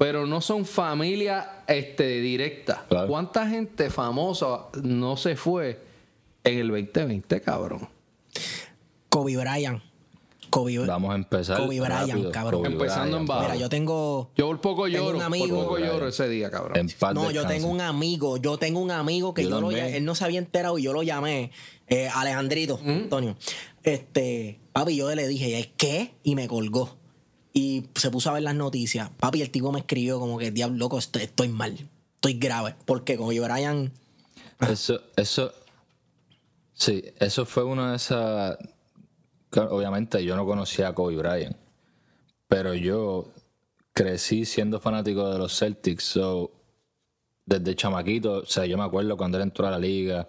pero no son familia este, directa. Claro. ¿Cuánta gente famosa no se fue en el 2020, cabrón? Kobe Bryant. Kobe, Vamos a empezar Kobe Bryant, cabrón. Kobe Empezando en bajo. Mira, yo tengo... Yo por poco Tengo lloro, un amigo- por poco lloro ese día, cabrón. En paz No, yo tengo un amigo, yo tengo un amigo que Yo yo, lo él no se había enterado y yo lo llamé, eh, Alejandrito, Antonio. Este, papi, yo le dije, ¿qué? Y me colgó. Y se puso a ver las noticias. Papi, el tipo me escribió como que, diablo, estoy, mal. Estoy grave. Porque como yo, Eso, eso, sí, eso fue una de esas. Obviamente yo no conocía a Kobe Bryant, pero yo crecí siendo fanático de los Celtics, so, desde chamaquito, o sea, yo me acuerdo cuando él entró a la liga,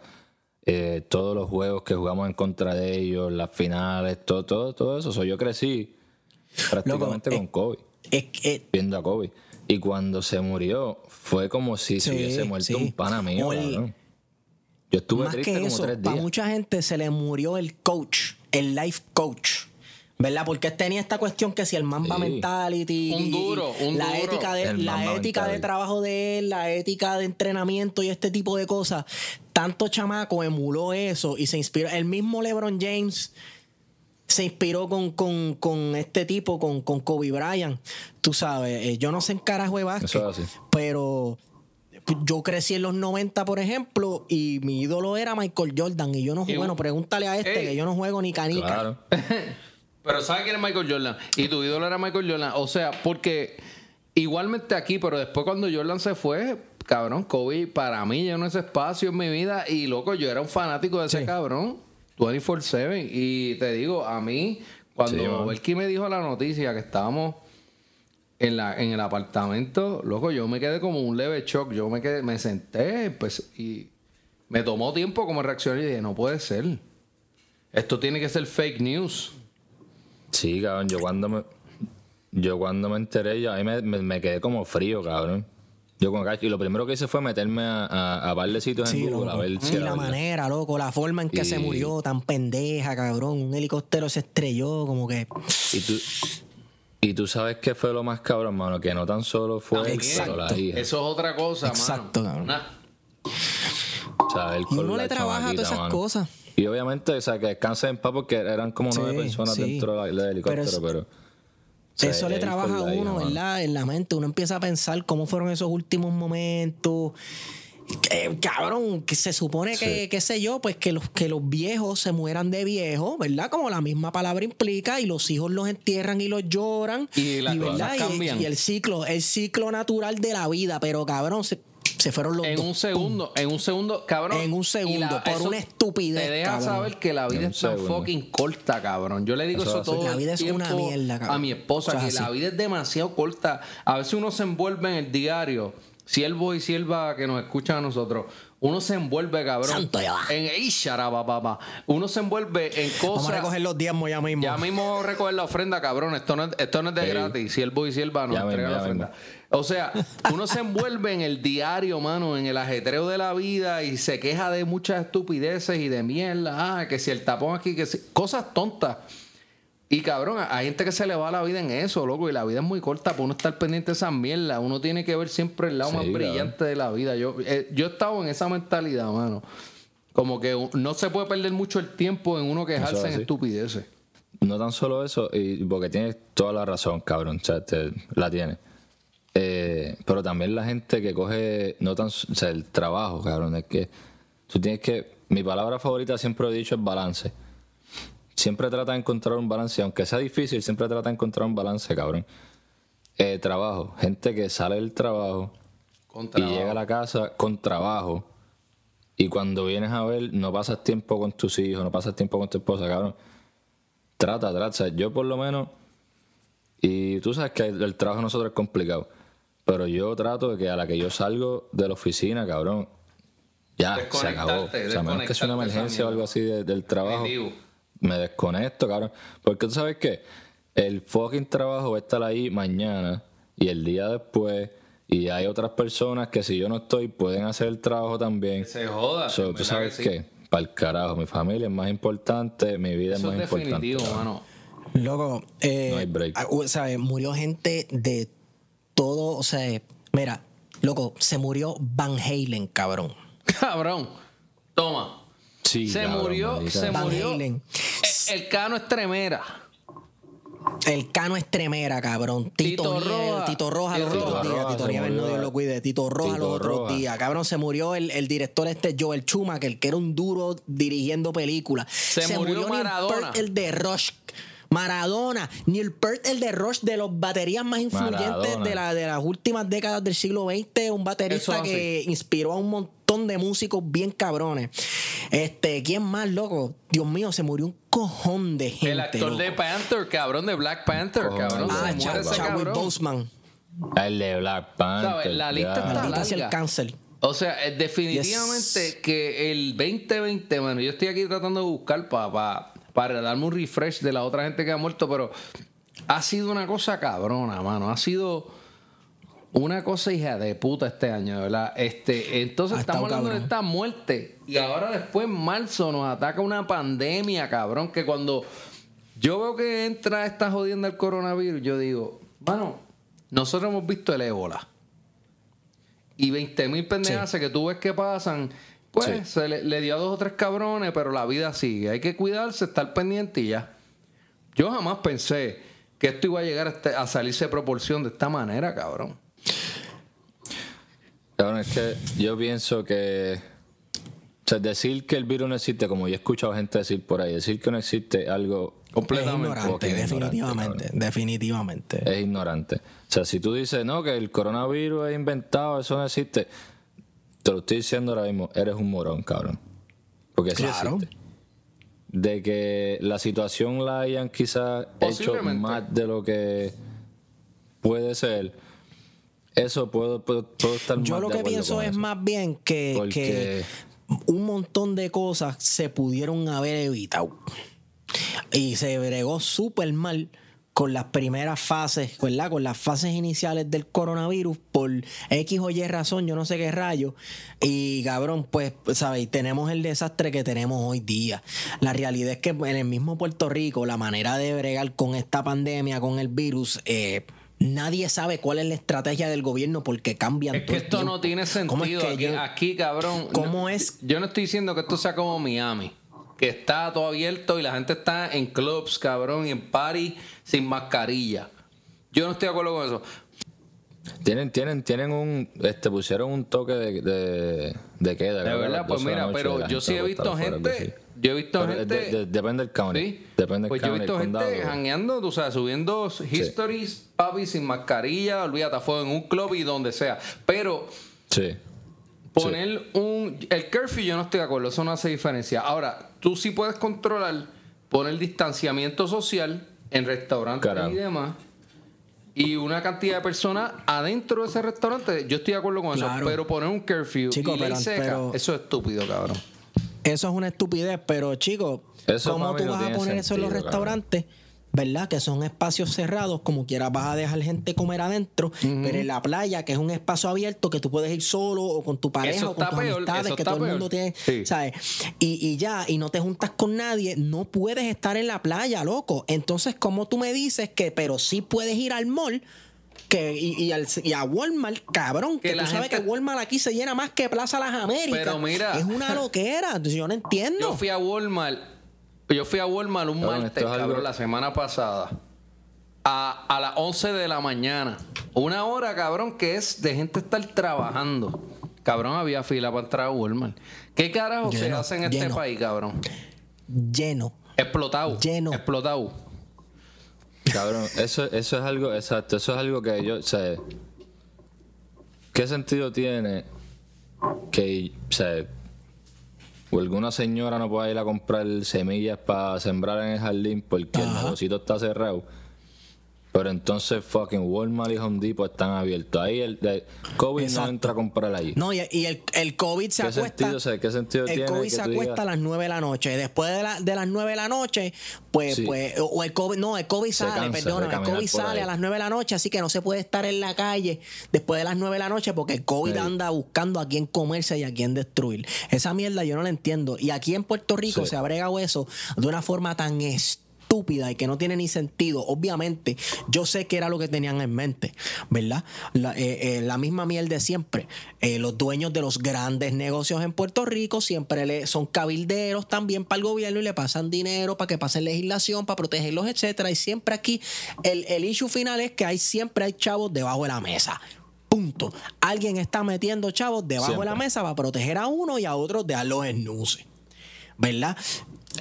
eh, todos los juegos que jugamos en contra de ellos, las finales, todo, todo, todo eso, so, yo crecí prácticamente Loco, con eh, Kobe, Es que viendo a Kobe. Y cuando se murió, fue como si se hubiese muerto sí. un pana mío. Yo estuve más triste que como eso, tres para días. mucha gente se le murió el coach, el life coach. ¿Verdad? Porque él tenía esta cuestión que si el Mamba Sí. mentality, Un y- duro, un la duro. ética de El la ética de trabajo de él, la ética de entrenamiento y este tipo de cosas. Tanto chamaco emuló eso y se inspiró. El mismo LeBron James se inspiró con, con, con este tipo, con, con Kobe Bryant. Tú sabes, eh, yo no sé en carajo de básquet, Eso es así. pero yo crecí en los 90, por ejemplo, y mi ídolo era Michael Jordan. Y yo no juego, bueno, pregúntale a este, Ey. que yo no juego ni canica. Claro. [laughs] Pero ¿sabes quién es Michael Jordan? Y tu ídolo era Michael Jordan. O sea, porque igualmente aquí, pero después cuando Jordan se fue, cabrón, Kobe para mí llenó ese espacio en mi vida. Y loco, yo era un fanático de ese Sí. cabrón. 24-7. Y te digo, a mí, cuando. Belki me dijo la noticia que estábamos en, la, en el apartamento, loco, yo me quedé como un leve shock. Yo me quedé, me senté pues, y me tomó tiempo como reaccionar y dije, no puede ser. Esto tiene que ser fake news. Sí, cabrón, yo cuando me yo cuando me enteré, yo, a mí me, me- me quedé como frío, cabrón. Yo con y lo primero que hice fue meterme a, a, a par de sitios Sí, en Google loco. a ver si y era la verdad. manera, loco, la forma en que se murió, tan pendeja, cabrón. Un helicóptero se estrelló, como que. Y tú, y tú sabes qué fue lo más cabrón, mano, que no tan solo fue Exacto. pero la hija. Eso es otra cosa, Exacto, mano. cabrón. Nah. O sea, él Y uno le trabaja todas esas mano. cosas. Y obviamente, o sea, que descanse en paz porque eran como nueve Sí, personas sí. dentro del helicóptero, Pero pero... es- o Eso le trabaja a uno. ¿verdad? En la mente. Uno empieza a pensar cómo fueron esos últimos momentos. Que, cabrón, que se supone que, Sí. qué sé yo, pues que los, que los viejos se mueran de viejos, ¿verdad? Como la misma palabra implica, y los hijos los entierran y los lloran. Y las ¿verdad? cosas Y- cambian. Y, el ciclo, el ciclo natural de la vida, pero cabrón, se, se fueron los En dos. un segundo, en un segundo, cabrón. En un segundo, por una estupidez, Te deja cabrón. saber que la vida es tan fucking corta, cabrón. Yo le digo Eso eso, todo La vida es una mierda, cabrón. A mi esposa, que así. la vida es demasiado corta. A veces uno se envuelve en el diario. Siervo y sierva que nos escuchan a nosotros. Uno se envuelve, cabrón. Santo Jehová. En Isharaba, papá. Uno se envuelve en cosas. Vamos a recoger los diezmos ya mismo. Ya mismo vamos a recoger la ofrenda, cabrón. Esto no es, esto no es de Sí. gratis. Siervo y sierva nos Ya mismo, entrega la ya ofrenda. O sea, uno se envuelve en el diario, mano, en el ajetreo de la vida y se queja de muchas estupideces y de mierda. Ah, que si el tapón aquí, que si... Cosas tontas. Y cabrón, hay gente que se le va la vida en eso, loco, y la vida es muy corta para uno estar pendiente de esas mierdas. Uno tiene que ver siempre el lado Sí, más cabrón. brillante de la vida. Yo, eh, yo he estado en esa mentalidad, mano. Como que no se puede perder mucho el tiempo en uno quejarse en estupideces. No tan solo eso, y porque tienes toda la razón, cabrón, o sea, te- la tiene. Eh, pero también la gente que coge, no tan, o sea, el trabajo, cabrón, es que tú tienes que, mi palabra favorita siempre he dicho es balance. Siempre trata de encontrar un balance, aunque sea difícil, siempre trata de encontrar un balance, cabrón. Eh, trabajo, gente que sale del trabajo Con y llega a la casa con trabajo y cuando vienes a ver no pasas tiempo con tus hijos, no pasas tiempo con tu esposa, cabrón. Trata, trata. Yo por lo menos, y tú sabes que el, el trabajo de nosotros es complicado, pero yo trato de que a la que yo salgo de la oficina, cabrón, ya se acabó. O Desconectarte, sea, a menos que sea una emergencia o algo así de- del trabajo, Definitivo. me desconecto, cabrón. Porque tú sabes que el fucking trabajo va a estar ahí mañana y el día después. Y hay otras personas que si yo no estoy pueden hacer el trabajo también. Se joda. So, tú sabes que sí. qué, para el carajo, mi familia es más importante, mi vida Eso es más es definitivo, importante. mano. Loco, eh, No hay break. ah, sea, murió gente de todo, o sea, mira, loco, se murió Van Halen, cabrón. [laughs] Cabrón. Toma. Sí, se cabrón, murió, se Van murió. Halen. El, el cano es tremera. El Cano es tremera, cabrón. Tito, Roja. Tito Roja los Tito otros días. Tito no murió. Dios lo cuide. Tito Roja Tito los otros Roja. días. Cabrón, se murió el, el director este Joel Schumacher, que era un duro dirigiendo películas. Se murió Neil Maradona. El de Rush. Maradona, Neil Peart, el de Rush, de los baterías más influyentes de, la, de las últimas décadas del siglo XX, un baterista que inspiró a un montón de músicos bien cabrones. Este, ¿quién más, loco? Dios mío, se murió un cojón de gente. el actor loco. de Panther, cabrón, de Black Panther, cabrón. Ah, Chadwick cabrón. Boseman. El de Black Panther. ¿Sabes? La lista está Maldita sea el larga. cáncer. O sea, eh, definitivamente que el 2020, bueno, yo estoy aquí tratando de buscar para para darme un refresh de la otra gente que ha muerto, pero ha sido una cosa cabrona, mano. Ha sido una cosa hija de puta este año, de ¿verdad? Este, entonces Ha estamos hablando de esta muerte y ahora después en marzo nos ataca una pandemia, cabrón, que cuando yo veo que entra esta jodienda del coronavirus, yo digo, mano, nosotros hemos visto el ébola y 20 mil pendejas que tú ves que pasan, pues Sí. se le, le dio a dos o tres cabrones, pero la vida sigue. Hay que cuidarse, estar pendiente y ya. Yo jamás pensé que esto iba a llegar a, este- a salirse de proporción de esta manera, cabrón. Cabrón, es que yo pienso que. O sea, decir que el virus no existe, como yo he escuchado gente decir por ahí, decir que no existe algo Es Completamente. ignorante, ignorante, definitivamente. cabrón. definitivamente. es ignorante. O sea, si tú dices, no, que el coronavirus es inventado, eso no existe, te lo estoy diciendo ahora mismo, eres un morón, cabrón. Porque sí Claro. existe. De que la situación la hayan quizás hecho más de lo que puede ser, eso puedo, puedo, puedo estar Yo más lo de que pienso es eso. más bien que, Porque- que un montón de cosas se pudieron haber evitado. Y se bregó súper mal con las primeras fases, ¿verdad? Con las fases iniciales del coronavirus por X o Y razón, yo no sé qué rayo. Y cabrón, pues, ¿sabéis? Tenemos el desastre que tenemos hoy día. La realidad es que en el mismo Puerto Rico, la manera de bregar con esta pandemia, con el virus, eh, Nadie sabe cuál es la estrategia del gobierno porque cambian Es todo que esto no tiene ¿Cómo es sentido. que aquí, yo- aquí, cabrón. ¿Cómo no- es? Yo no estoy diciendo que esto sea como Miami. Que está todo abierto y la gente está en clubs, cabrón, y en party sin mascarilla. Yo no estoy de acuerdo con eso. Tienen, tienen, tienen un, este, pusieron un toque de, de, de queda. De verdad, pues 12 de la mira, pero yo sí he visto gente. Yo he visto Pero gente. de- de- depende del county. Sí. Depende del pues yo he county, visto gente jangueando, tú sabes, subiendo histories, papi, sin mascarilla, olvídate, fue en un club y donde sea. Pero Sí. poner un. El curfew yo no estoy de acuerdo, eso no hace diferencia. Ahora, tú sí puedes controlar, poner distanciamiento social en restaurantes Carajo. y demás. Y una cantidad de personas adentro de ese restaurante, yo estoy de acuerdo con Claro. eso. Pero poner un curfew Chico, y ley pero- seca, pero- eso es estúpido, cabrón. Eso es una estupidez, pero chicos, Eso ¿cómo tú no vas a poner eso en los restaurantes? ¿Verdad? Que son espacios cerrados, como quieras vas a dejar gente comer adentro, pero en la playa, que es un espacio abierto que tú puedes ir solo o con tu pareja Eso o con tus peor, amistades, que todo el mundo tiene, Sí. ¿sabes? Y, y ya, y no te juntas con nadie, no puedes estar en la playa, loco. Entonces, ¿cómo tú me dices que, pero sí puedes ir al mall? Que, y, y al- y a Walmart, cabrón, Que tú sabes gente- que Walmart aquí se llena más que Plaza Las Américas. Pero mira- es una loquera. Yo no entiendo. Yo fui a Walmart. Yo fui a Walmart un martes, algo- cabrón, la semana pasada. A, a las 11 de la mañana. Una hora, cabrón, que es de gente estar trabajando. Cabrón, había fila para entrar a Walmart. ¿Qué carajo se hace en este lleno. país, cabrón? lleno. Explotado. Lleno. Explotado. Cabrón, eso, eso es algo, exacto, eso es algo que yo, o sea, ¿qué sentido tiene que, o sea, o alguna señora no pueda ir a comprar semillas para sembrar en el jardín porque el negocio está cerrado? Pero entonces fucking Walmart y Home Depot están abiertos. Ahí el, el COVID Exacto. no entra a comprar allí. No, y, y el, el COVID se ¿Qué acuesta. sentido, o sea, qué sentido el tiene COVID se acuesta digas- a las 9 de la noche. Después de, la- de las 9 de la noche, pues, Sí. pues, o el COVID, no, el COVID Se sale, perdona, el COVID sale ahí. a las 9 de la noche, así que no se puede estar en la calle después de las 9 de la noche porque el COVID Sí. anda buscando a quién comerse y a quién destruir. Esa mierda yo no la entiendo. Y aquí en Puerto Rico Sí. se ha bregado eso de una forma tan estúpida y que no tiene ni sentido. Obviamente, yo sé que era lo que tenían en mente, ¿verdad? La, eh, eh, la misma miel de siempre. Eh, los dueños de los grandes negocios en Puerto Rico siempre le, son cabilderos también para el gobierno y le pasan dinero para que pasen legislación, para protegerlos, etcétera. Y siempre aquí el, el issue final es que hay siempre hay chavos debajo de la mesa. Punto. Alguien está metiendo chavos debajo de la mesa para proteger a uno y a otros de los esnuces. ¿verdad?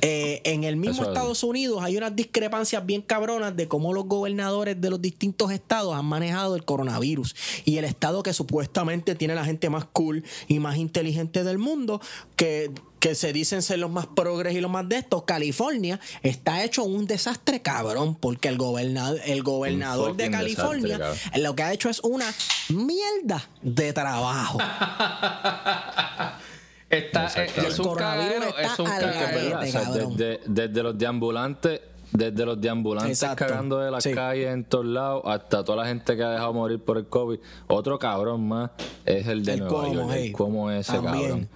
Eh, en el mismo Eso es. Estados Unidos hay unas discrepancias bien cabronas de cómo los gobernadores de los distintos estados han manejado el coronavirus. Y el estado que supuestamente tiene la gente más cool y más inteligente del mundo, que, que se dicen ser los más progres y los más de estos, California, está hecho un desastre cabrón, porque el gobernador, el gobernador de California desastre, lo que ha hecho es una mierda de trabajo. [laughs] Está, Exacto. es, es un cagadero, está es un Es es cagadero. sea, cabrón. desde, desde los deambulantes, desde los deambulantes Exacto. cagando de las Sí. calles en todos lados hasta toda la gente que ha dejado morir por el COVID. Otro cabrón más es el de El Nueva Cuomo, York. hey. El Cuomo ese También. cabrón.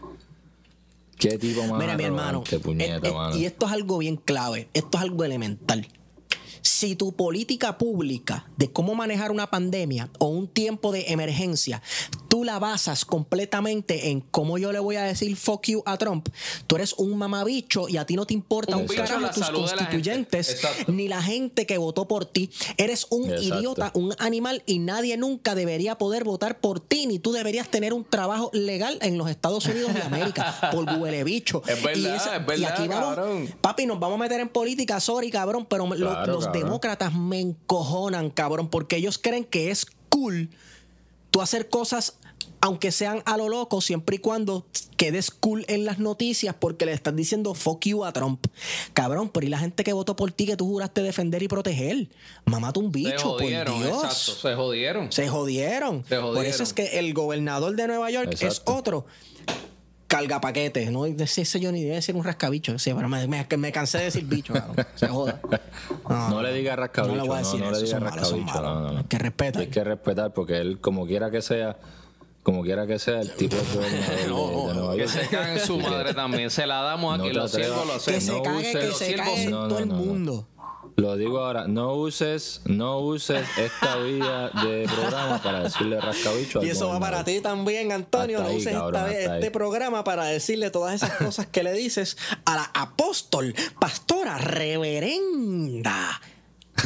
Qué tipo más Mira, mi hermano. puñeta, eh, eh, mano. y esto es algo bien clave. Esto es algo elemental. Si tu política pública de cómo manejar una pandemia o un tiempo de emergencia, tú la basas completamente en cómo yo le voy a decir fuck you a Trump, tú eres un mamabicho y a ti no te importa Un carajo tus la constituyentes ni la gente que votó por ti. Eres un Exacto. idiota, un animal y nadie nunca debería poder votar por ti, ni tú deberías tener un trabajo legal en los Estados Unidos de América por huele bicho. Es verdad, y, es y verdad, aquí vamos, cabrón. papi, nos vamos a meter en política, sorry, cabrón, pero Claro, los. Demócratas me encojonan, cabrón, porque ellos creen que es cool tú hacer cosas aunque sean a lo loco, siempre y cuando quedes cool en las noticias porque le estás diciendo fuck you a Trump. Cabrón, pero y la gente que votó por ti que tú juraste defender y proteger. Mamate un Se bicho, por Dios. exacto. Se jodieron. Se jodieron. Se jodieron. Por eso es que el gobernador de Nueva York es otro. Carga paquetes, no ese ese yo ni debe decir un rascabicho, sí, pero me, me- me cansé de decir bicho, se joda. No le diga rascabicho, No le voy a no, decir no le eso, diga son malos, son rascabicho, malos. no, no, no. Hay que respetar. Hay que respetar porque él, como quiera que sea, como quiera que sea, el tipo de, de [laughs] Nueva Que se [laughs] cague en su madre también. Se la damos No aquí. te Los siervos lo Que hacemos. se no cague, que se cague en No, no, todo el no, no. mundo. Lo digo ahora, no uses, no uses esta vía de programa para decirle rascabicho Y eso va para ti también, Antonio. Hasta no ahí, uses cabrón, esta vez hasta este ahí. programa para decirle todas esas cosas que le dices a la apóstol, pastora, reverenda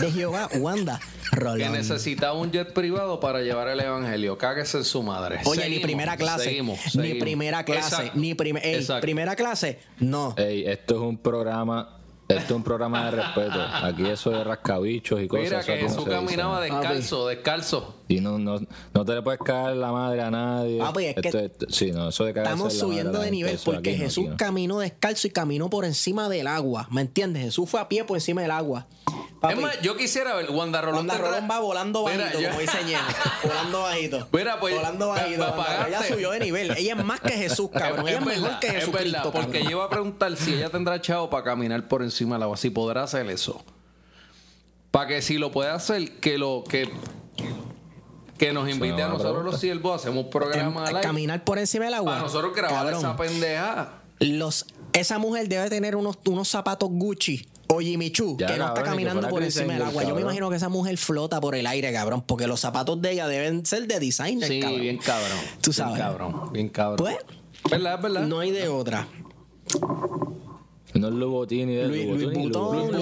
de Jehová, Wanda Que Rolón. necesita un jet privado para llevar el evangelio. Cáguese en su madre. Oye, ni primera clase. seguimos, ni seguimos. primera clase. Exacto. Ni ey, primera clase. No. Ey, esto es un programa, esto es un programa de respeto. Aquí eso de rascabichos y cosas. Mira que Jesús caminaba descalzo, descalzo. Y no, no, no te le puedes caer la madre a nadie. Papi, es que Esto es- sí, no, eso de Estamos subiendo de nivel porque aquí Jesús aquí no. caminó descalzo y caminó por encima del agua. ¿Me entiendes? Jesús fue a pie por encima del agua. Papi, Es más, yo quisiera ver Wanda Rolón. Wanda Rolón va volando Mira, bajito, yo- como dice Ñejo. [laughs] Volando bajito. Mira, pues, volando bajito. pa-. Ella subió de nivel. Ella es más que Jesús, cabrón. Ella es, mejor verdad, que es Jesucristo, verdad, porque cabrón. yo iba a preguntar si ella tendrá chavo para caminar por encima del agua, si podrá hacer eso. Para que si lo puede hacer, que lo que que nos invite a nosotros los siervos, hacemos un programa. Caminar por encima del agua. Para nosotros grabar Cabrón. esa pendeja. Los, esa mujer debe tener unos, unos zapatos Gucci o Jimmy Choo Ya, que no está cabrón, caminando por encima del agua. Yo me imagino que esa mujer flota por el aire, cabrón, porque los zapatos de ella deben ser de designer, Sí, cabrón. bien cabrón. Tú Bien sabes. cabrón, bien cabrón. Pues, ¿Verdad? es ¿Verdad? no hay de otra. No es Louboutin ni de Luis, Luis Butón,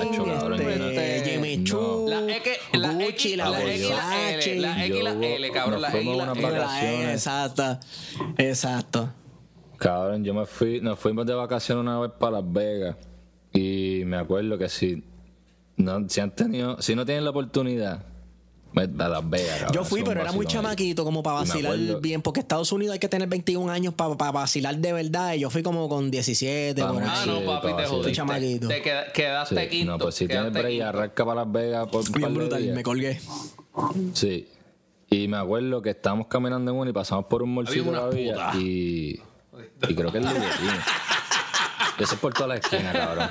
Hacho, cabrón, este. Jimmy No. Choo, La X, la Gucci, X, la la X, la L, la X y la L, cabrón, la X la L. Exacto, exacto. Cabrón, yo me fui, nos fuimos de vacaciones una vez para Las Vegas y me acuerdo que si no, si han tenido, si no tienen la oportunidad, Yo fui, es pero era muy chamaquito como para vacilar bien, porque Estados Unidos hay que tener 21 años para vacilar de verdad. Y yo fui como con 17, por Ah, no, papi, te para jodiste. chamaquito. Te queda- quedaste Sí, quinto. no, pues si tienes break, arranca para Las Vegas por Bien de brutal, me colgué. Sí. Y me acuerdo que estábamos caminando en uno y pasamos por un morcito Había unas todavía putas. y, y creo que el Louboutin. [laughs] Eso es por toda la esquina, cabrón.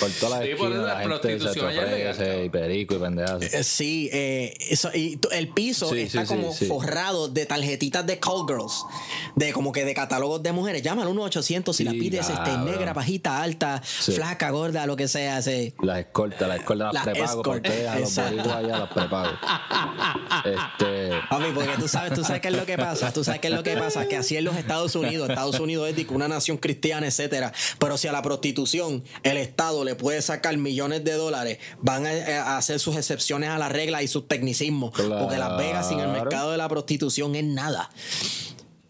Por toda la Sí, por esquina eso la la gente se ofrece y perico y pendejadas. Eh, Sí, eh, eso, y el piso Sí, está sí, como sí. forrado de tarjetitas de call girls, de como que de catálogos de mujeres. Llámalo 1-800 si la pides este, negra, bajita, alta, flaca, gorda, lo que sea. sí. Las escoltas, las escoltas las Las prepago escort, a los boricuas allá las prepago. Este, Papi, porque tú sabes, tú sabes qué es lo que pasa, tú sabes qué es lo que pasa, que así en los Estados Unidos, Estados Unidos es una nación cristiana, etcétera, pero si a la prostitución el Estado le puede sacar millones de dólares, van a, a hacer sus excepciones a la regla y sus tecnicismos, porque Las Vegas sin el mercado de la prostitución es nada.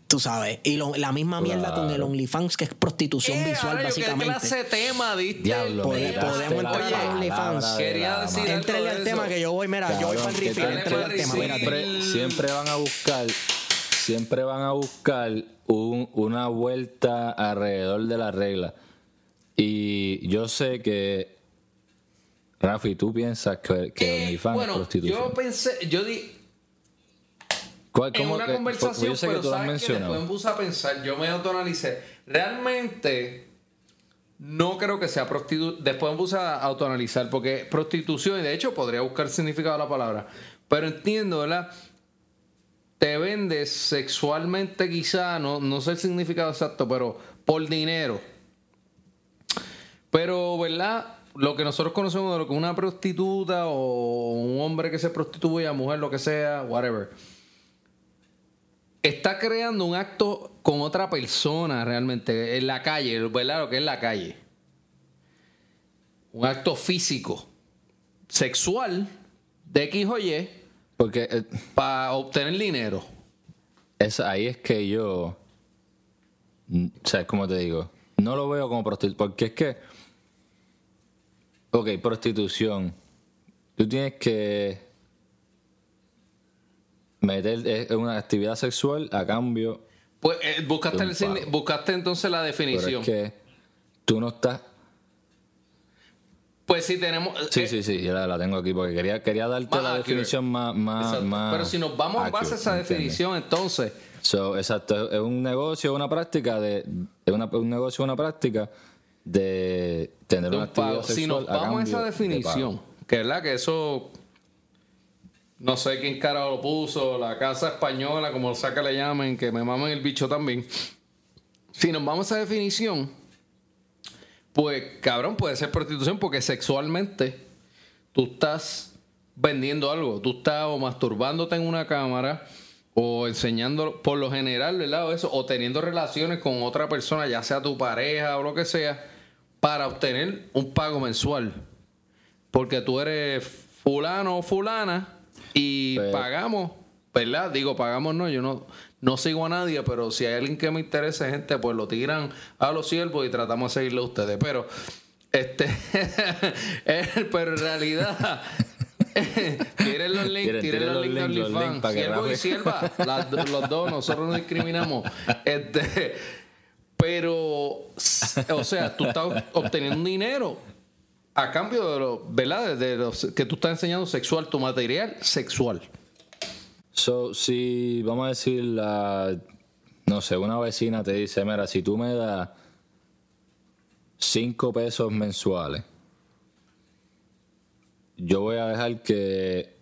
Tú sabes, y lo- la misma mierda con el. OnlyFans, que es prostitución Eh, visual, yo, ¿Qué básicamente. clase de tema diste? diablo, podemos entrar a palabra OnlyFans. Quería decir Entrele al tema que yo voy, mira, yo voy para el rifle, entrele al tema, siempre, siempre van a buscar siempre van a buscar un- una vuelta alrededor de la regla y yo sé que Rafi tú piensas que, que Eh, OnlyFans es bueno, prostitución yo pensé, yo di ¿Cuál- en cómo una que- conversación, porque yo sé que pero tú lo has sabes que después me puse a pensar, yo me autoanalicé. Realmente, No creo que sea prostitución. Después me puse a autoanalizar, porque prostitución, y de hecho podría buscar el significado de la palabra. Pero entiendo, ¿verdad? Te vendes sexualmente, quizá, no, no sé el significado exacto, pero por dinero. Pero, ¿verdad? Lo que nosotros conocemos de lo que una prostituta o un hombre que se prostituye a mujer, lo que sea, whatever. Está creando un acto con otra persona realmente en la calle, ¿verdad? Lo que es la calle. Un acto físico, sexual, de X o Y, Porque eh, para obtener dinero. es, ahí es que yo. mm, O sea, como te digo, no lo veo como prostitución. Porque es que. Ok, prostitución. Tú tienes que. Meter es una actividad sexual a cambio. Pues eh, buscaste, el buscaste entonces la Pero definición. es que tú no estás. Pues si tenemos. Sí, eh, sí, sí, ya la, la tengo aquí porque quería, quería darte la accurate. definición más. más, más Pero si nos vamos en base a esa definición, entonces. So, exacto, es un negocio, una práctica de. Es una- un negocio, una práctica de tener de una un actividad pago. sexual. Si nos vamos a esa de definición, que verdad que eso. No sé quién cara lo puso, la casa española, como sea que le llamen, que me mamen el bicho también. Si nos vamos a esa definición, pues cabrón, puede ser prostitución porque sexualmente tú estás vendiendo algo. Tú estás o masturbándote en una cámara o enseñando, por lo general, ¿verdad? O, eso, o teniendo relaciones con otra persona, ya sea tu pareja o lo que sea, para obtener un pago mensual. Porque tú eres fulano o fulana y Pero- pagamos, ¿verdad? Digo, pagamos no, yo no, no sigo a nadie, pero si hay alguien que me interese, gente, pues lo tiran a los siervos y tratamos de seguirle a ustedes. Pero, este, [laughs] pero en realidad, [laughs] tiren los links, Tiren- los links de links, los OnlyFans. links para que Siervo y sierva, las- los dos, nosotros no discriminamos. [laughs] Este, pero, o sea, tú estás obteniendo dinero a cambio de lo, ¿verdad? De, los que tú estás enseñando sexual, tu material sexual. So, si vamos a decir, la, no sé, una vecina te dice, mira, si tú me das 5 pesos mensuales, yo voy a dejar que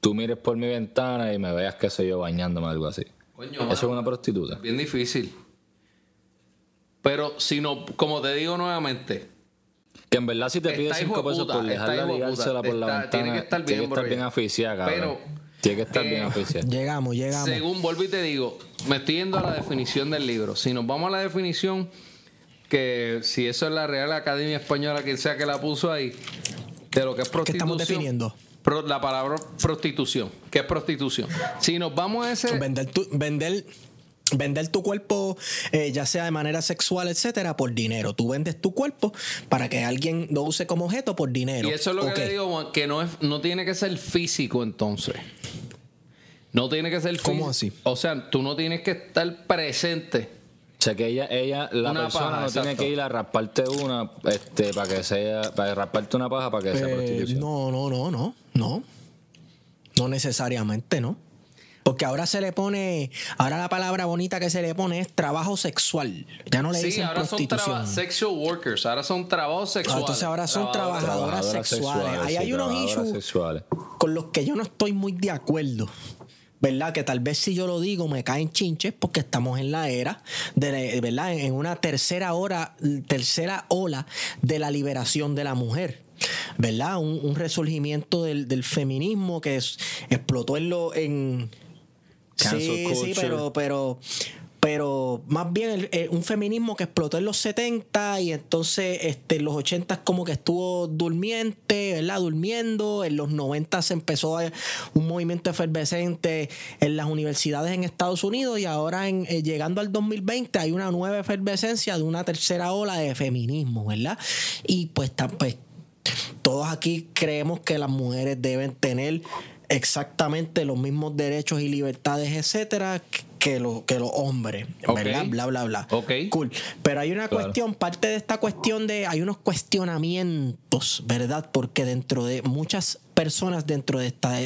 tú mires por mi ventana y me veas, qué sé yo, bañándome o algo así. Coño, Eso es una prostituta. Bien difícil. Pero si no, como te digo nuevamente, Que en verdad si te pide Está 5 hijo de pesos por está dejarla ligársela por la Está- ventana, tiene que estar bien, tiene que estar bien aficiada, cabrón. Pero, tiene que estar bien eh, aficiada. Llegamos, llegamos. según vuelvo y te digo, me estoy yendo a la definición del libro. Si nos vamos a la definición, que si eso es la Real Academia Española, quien sea que la puso ahí, de lo que es ¿Qué prostitución. estamos definiendo? Pro- la palabra prostitución. ¿Qué es prostitución? Si nos vamos a ese. Vender tu, vender, vender tu cuerpo, eh, ya sea de manera sexual, etcétera, por dinero. Tú vendes tu cuerpo para que alguien lo use como objeto por dinero. Y eso es lo que le digo, Juan, que no, es, no tiene que ser físico entonces. No tiene que ser físico. ¿Cómo así? O sea, tú no tienes que estar presente. O sea que ella, ella la Una persona paja, no tiene que ir a rasparte una, este, para que sea, para rasparte una paja para que sea Eh, prostitución. no, no, no, no, no. No necesariamente, ¿no. Porque ahora se le pone, ahora la palabra bonita que se le pone es trabajo sexual. Ya no le Sí, dicen ahora son prostitución. sexual workers, ahora son trabajos Ah, sexuales. entonces ahora son Trabajadoras. sexuales. Ahí sí, hay unos issues sexuales. con los que yo no estoy muy de acuerdo. ¿Verdad? Que tal vez si yo lo digo me caen chinches porque estamos en la era de, ¿verdad? En una tercera hora, tercera ola de la liberación de la mujer. ¿Verdad? Un, un resurgimiento del, del feminismo que es- explotó en lo en Sí, sí, pero, pero, pero más bien el- el- un feminismo que explotó en los 70 y entonces este, en los 80 como que estuvo durmiente, ¿verdad? Durmiendo. En los 90 se empezó a- un movimiento efervescente en las universidades en Estados Unidos y ahora en, eh, llegando al 2020 hay una nueva efervescencia de una tercera ola de feminismo, ¿verdad? Y pues, pues todos aquí creemos que las mujeres deben tener exactamente los mismos derechos y libertades, etcétera, que, lo- que los hombres. ¿verdad? Bla, bla, bla. Ok. Cool. Pero hay una Claro. cuestión, parte de esta cuestión de, hay unos cuestionamientos, ¿verdad? Porque dentro de muchas personas dentro de esta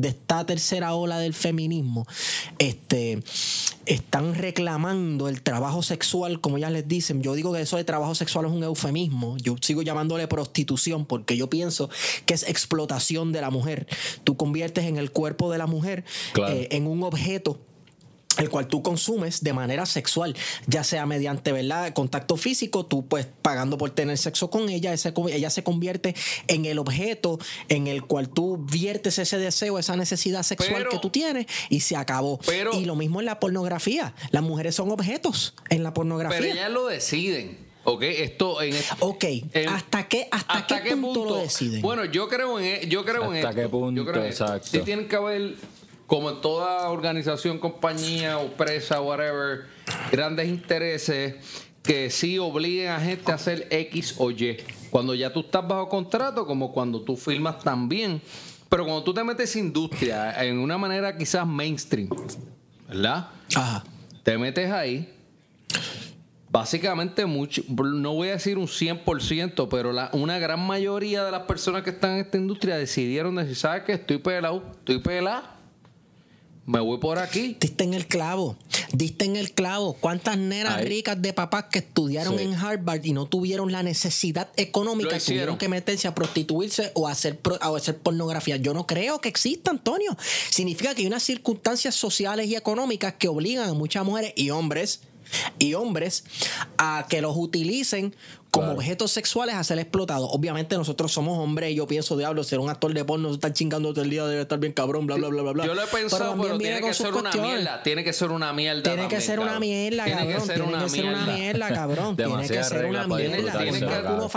de esta tercera ola del feminismo, este, están reclamando el trabajo sexual, como ya les dicen. Yo digo que eso de trabajo sexual es un eufemismo. Yo sigo llamándole prostitución porque yo pienso que es explotación de la mujer. Tú conviertes en el cuerpo de la mujer Claro. eh, en un objeto el cual tú consumes de manera sexual, ya sea mediante ¿verdad? contacto físico, tú pues pagando por tener sexo con ella, ese ella se convierte en el objeto en el cual tú viertes ese deseo, esa necesidad sexual Pero- que tú tienes y se acabó. Pero- y lo mismo en la pornografía, las mujeres son objetos en la pornografía. Pero ellas lo deciden. ¿Ok? Esto en Ok, en- ¿hasta qué, hasta qué punto, lo deciden? Bueno, yo creo en e- yo creo en ¿Hasta esto. qué punto? Yo creo en esto. Exacto. Sí tienen que haber como en toda organización, compañía o empresa, whatever, grandes intereses que sí obliguen a gente a hacer X o Y. Cuando ya tú estás bajo contrato, como cuando tú firmas también. Pero cuando tú te metes en industria en una manera quizás mainstream, ¿verdad? Ajá. te metes ahí. Básicamente, mucho, no voy a decir un 100%, pero la, una gran mayoría de las personas que están en esta industria decidieron decir, ¿sabes qué? Estoy pelado, estoy pelado, me voy por aquí. Diste en el clavo, diste en el clavo. ¿Cuántas nenas Ahí. ricas de papás que estudiaron Sí. en Harvard y no tuvieron la necesidad económica, tuvieron que meterse a prostituirse o a hacer, o hacer pornografía? Yo no creo que exista, Antonio. Significa que hay unas circunstancias sociales y económicas que obligan a muchas mujeres y hombres y hombres a que los utilicen como Claro. objetos sexuales a ser explotados. Obviamente nosotros somos hombres y yo pienso, diablo, ser un actor de porno, estar chingando todo el día debe estar bien cabrón, bla, bla, bla, bla, bla. Yo lo he pensado, pero, viene tiene que ser una mierda. Tiene que ser una mierda. Tiene que ser una cabrón. mierda, Tiene cabrón. que ser Tiene una que ser una mierda. cabrón. Tiene que ser una mierda. Tiene que uno.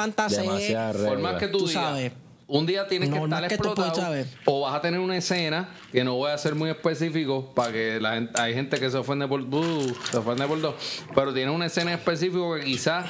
Demasiadas Por más que tú, Tú digas, sabes. un día tienes que No, no estar es que tú puedes explotado saber. o vas a tener una escena que no voy a ser muy específico para que la gente, hay gente que se ofende por uh, se ofende por dos, pero tiene una escena específica que quizás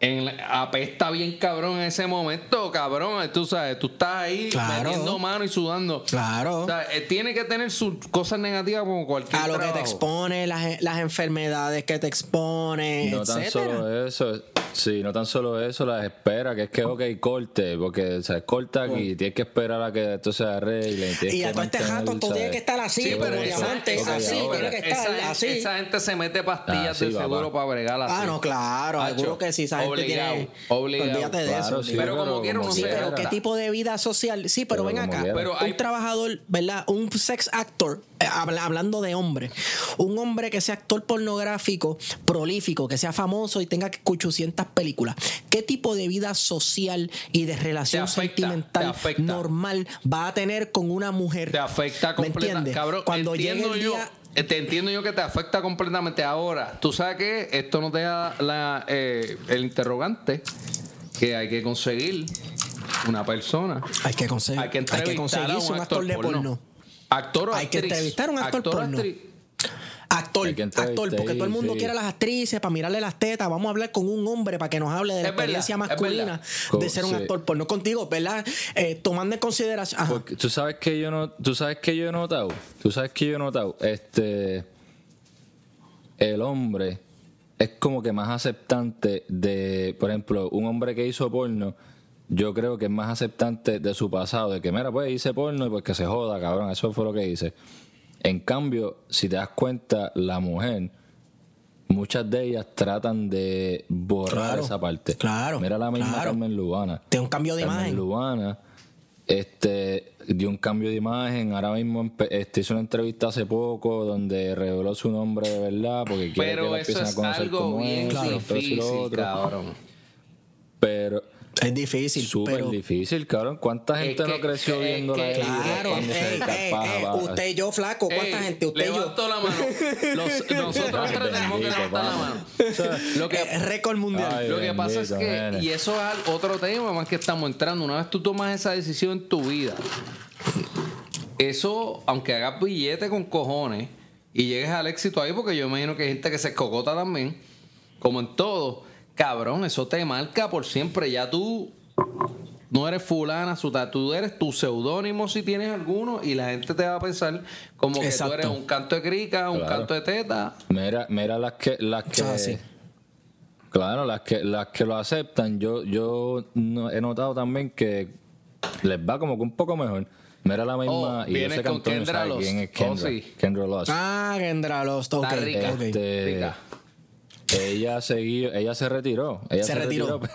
en, la- apesta bien cabrón en ese momento, cabrón, tú sabes, tú estás ahí Claro. metiendo mano y sudando. Claro. O sea, eh, tiene que tener sus cosas negativas como cualquier A lo que te expone, las, las enfermedades que te expone, No tan solo eso, sí, no tan solo eso, las espera, que es que, ok, corte, porque se corta aquí, tienes que esperar a que esto se arregle. Y a todo este rato tú ¿sabes? tienes que estar así, Sí, pero diamante, esa- así, sí, tiene pero que estar esa- así. esa gente se mete pastillas Así, de seguro para bregar así. Ah, no, claro, seguro que sí, esa gente obligado, tiene... obligado. Olvídate de Claro, eso. sí, Pero como quiera uno Sí, se pero. ¿qué tipo de vida social? Sí, pero, Pero ven acá. quiera. Pero hay- un trabajador, ¿verdad? Un sex actor, eh, habla- hablando de hombre. Un hombre que sea actor pornográfico, prolífico, que sea famoso y tenga 800 películas. ¿Qué tipo de vida social y de relación afecta, sentimental normal va a tener con una mujer? Te afecta ¿Me completamente. Cabrón, Cuando llegue el yo. día... eh, Te entiendo yo que te afecta completamente. Ahora, tú sabes que esto no te da la, eh, el interrogante que hay que conseguir una persona. Hay que conseguir, Hay que hay que entrevistar a conseguirse un actor de porno. Actor o Hay que entrevistar a un actor porno. actriz. Actor, actor, porque todo el mundo sí. quiere a las actrices para mirarle las tetas. Vamos a hablar con un hombre para que nos hable de la Es experiencia masculina de ser un Sí. actor porno contigo, ¿verdad? Eh, tomando en consideración. Porque tú sabes que yo no, tú sabes que yo he notado, tú sabes que yo he notado, este, el hombre es como que más aceptante de, por ejemplo, un hombre que hizo porno, yo creo que es más aceptante de su pasado, de que mira, pues hice porno y pues que se joda, cabrón, eso fue lo que hice. En cambio, si te das cuenta, la mujer, muchas de ellas tratan de borrar Claro, esa parte. claro, Mira la misma claro. Carmen Lubana. Tiene un cambio de Carmen imagen. Lubana este, dio un cambio de imagen. Ahora mismo este, hizo una entrevista hace poco donde reveló su nombre de verdad porque quiere que Pero la eso empiecen a es conocer algo como bien es, y esto, y lo difícil, otro. cabrón. Pero Es difícil, súper pero. difícil, cabrón. ¿Cuánta Es gente que- no creció es viendo que- la Claro, ey, ey, usted y yo, flaco. ¿Cuánta Ey, gente? Usted y yo. la mano. [laughs] Los- nosotros tres tenemos que levantar la mano. Lo que, Eh, récord mundial. Ay, Lo que pasa es que, y eso es otro tema más que estamos entrando, una vez tú tomas esa decisión en tu vida, eso, aunque hagas billete con cojones y llegues al éxito ahí, porque yo imagino que hay gente que se escogota también, como en todo, cabrón, eso te marca por siempre, ya tú no eres fulana, suta, tú eres tu seudónimo si tienes alguno y la gente te va a pensar como que tú eres un canto de crica, un Claro. canto de teta. Mira, mira las que, las que, Ah, sí. claro, las que, las que lo aceptan. Yo, yo no- he notado también que les va como que un poco mejor. Mira la misma. Oh, y yo sé que con Antonio Kendra sabe quién es Oh, Kendra. sí. Kendra Lost. Ah, Kendra Lost, ok. Está rica. Este, Rica. Ella seguía, ella se retiró. Ella Se retiró. [laughs]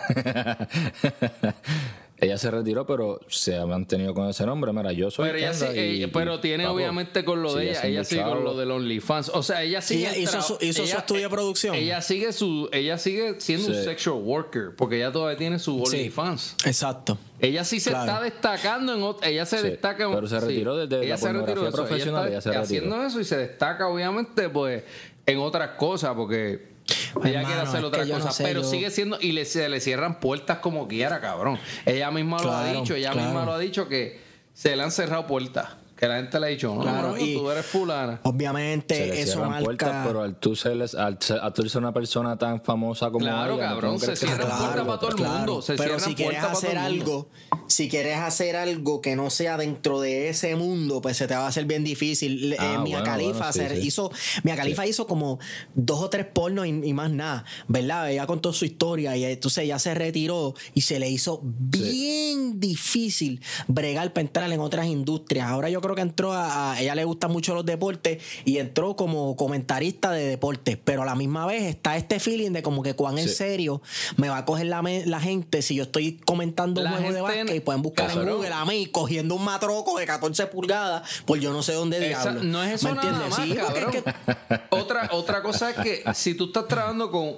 ella se retiró, pero se ha mantenido con ese nombre. Mira, yo soy Pero, ella sí- y- ella- pero y, tiene papo, obviamente con lo de ella, ella sigue con lo del OnlyFans. O sea, ella sigue. Ella hizo su- hizo su estudio de producción. Ella sigue su, ella sigue siendo un Sí. sexual worker, porque ella todavía tiene su Sí. OnlyFans. Exacto. Ella sí se Claro. está destacando en ella se Sí, destaca en- pero se retiró desde la ella se retiró profesional, ella se retiró. haciendo eso y se destaca obviamente pues en otras cosas porque Pues, ella hermano, quiere hacer es otras que yo no cosas, sé, pero yo- sigue siendo y le, se le cierran puertas como quiera, cabrón. Ella misma lo ha dicho, ella claro. misma lo ha dicho que se le han cerrado puertas, que la gente le ha dicho, no, Claro, no, y- tú eres fulana. Obviamente, Se le eso marca. puertas, pero al tú, ser, al, al tú ser una persona tan famosa como Claro, ella, ¿no cabrón, se cierran te puertas para todo el Claro, mundo, se pero si quieres hacer algo, si quieres hacer algo que no sea dentro de ese mundo, pues se te va a hacer bien difícil. Eh, Ah, Mia bueno, Khalifa bueno, sí, hacer- sí. hizo, Mia Khalifa hizo como dos o tres pornos y, y más nada, ¿verdad? Ella contó su historia y entonces ella se retiró y se le hizo bien difícil bregar para entrar en otras industrias. Ahora yo creo que entró a, a- ella le gustan mucho los deportes y entró como comentarista de deportes, pero a la misma vez está este feeling de como que cuán en serio me va a coger la, la gente si yo estoy comentando un La juego de básquet y pueden buscar en. Google a mí cogiendo un matroco de 14 pulgadas por yo no sé dónde Esa- diablo. no es eso ¿Me nada entiendes? más, Sí, porque cabrón. es que- otra, otra cosa es que si tú estás trabajando con,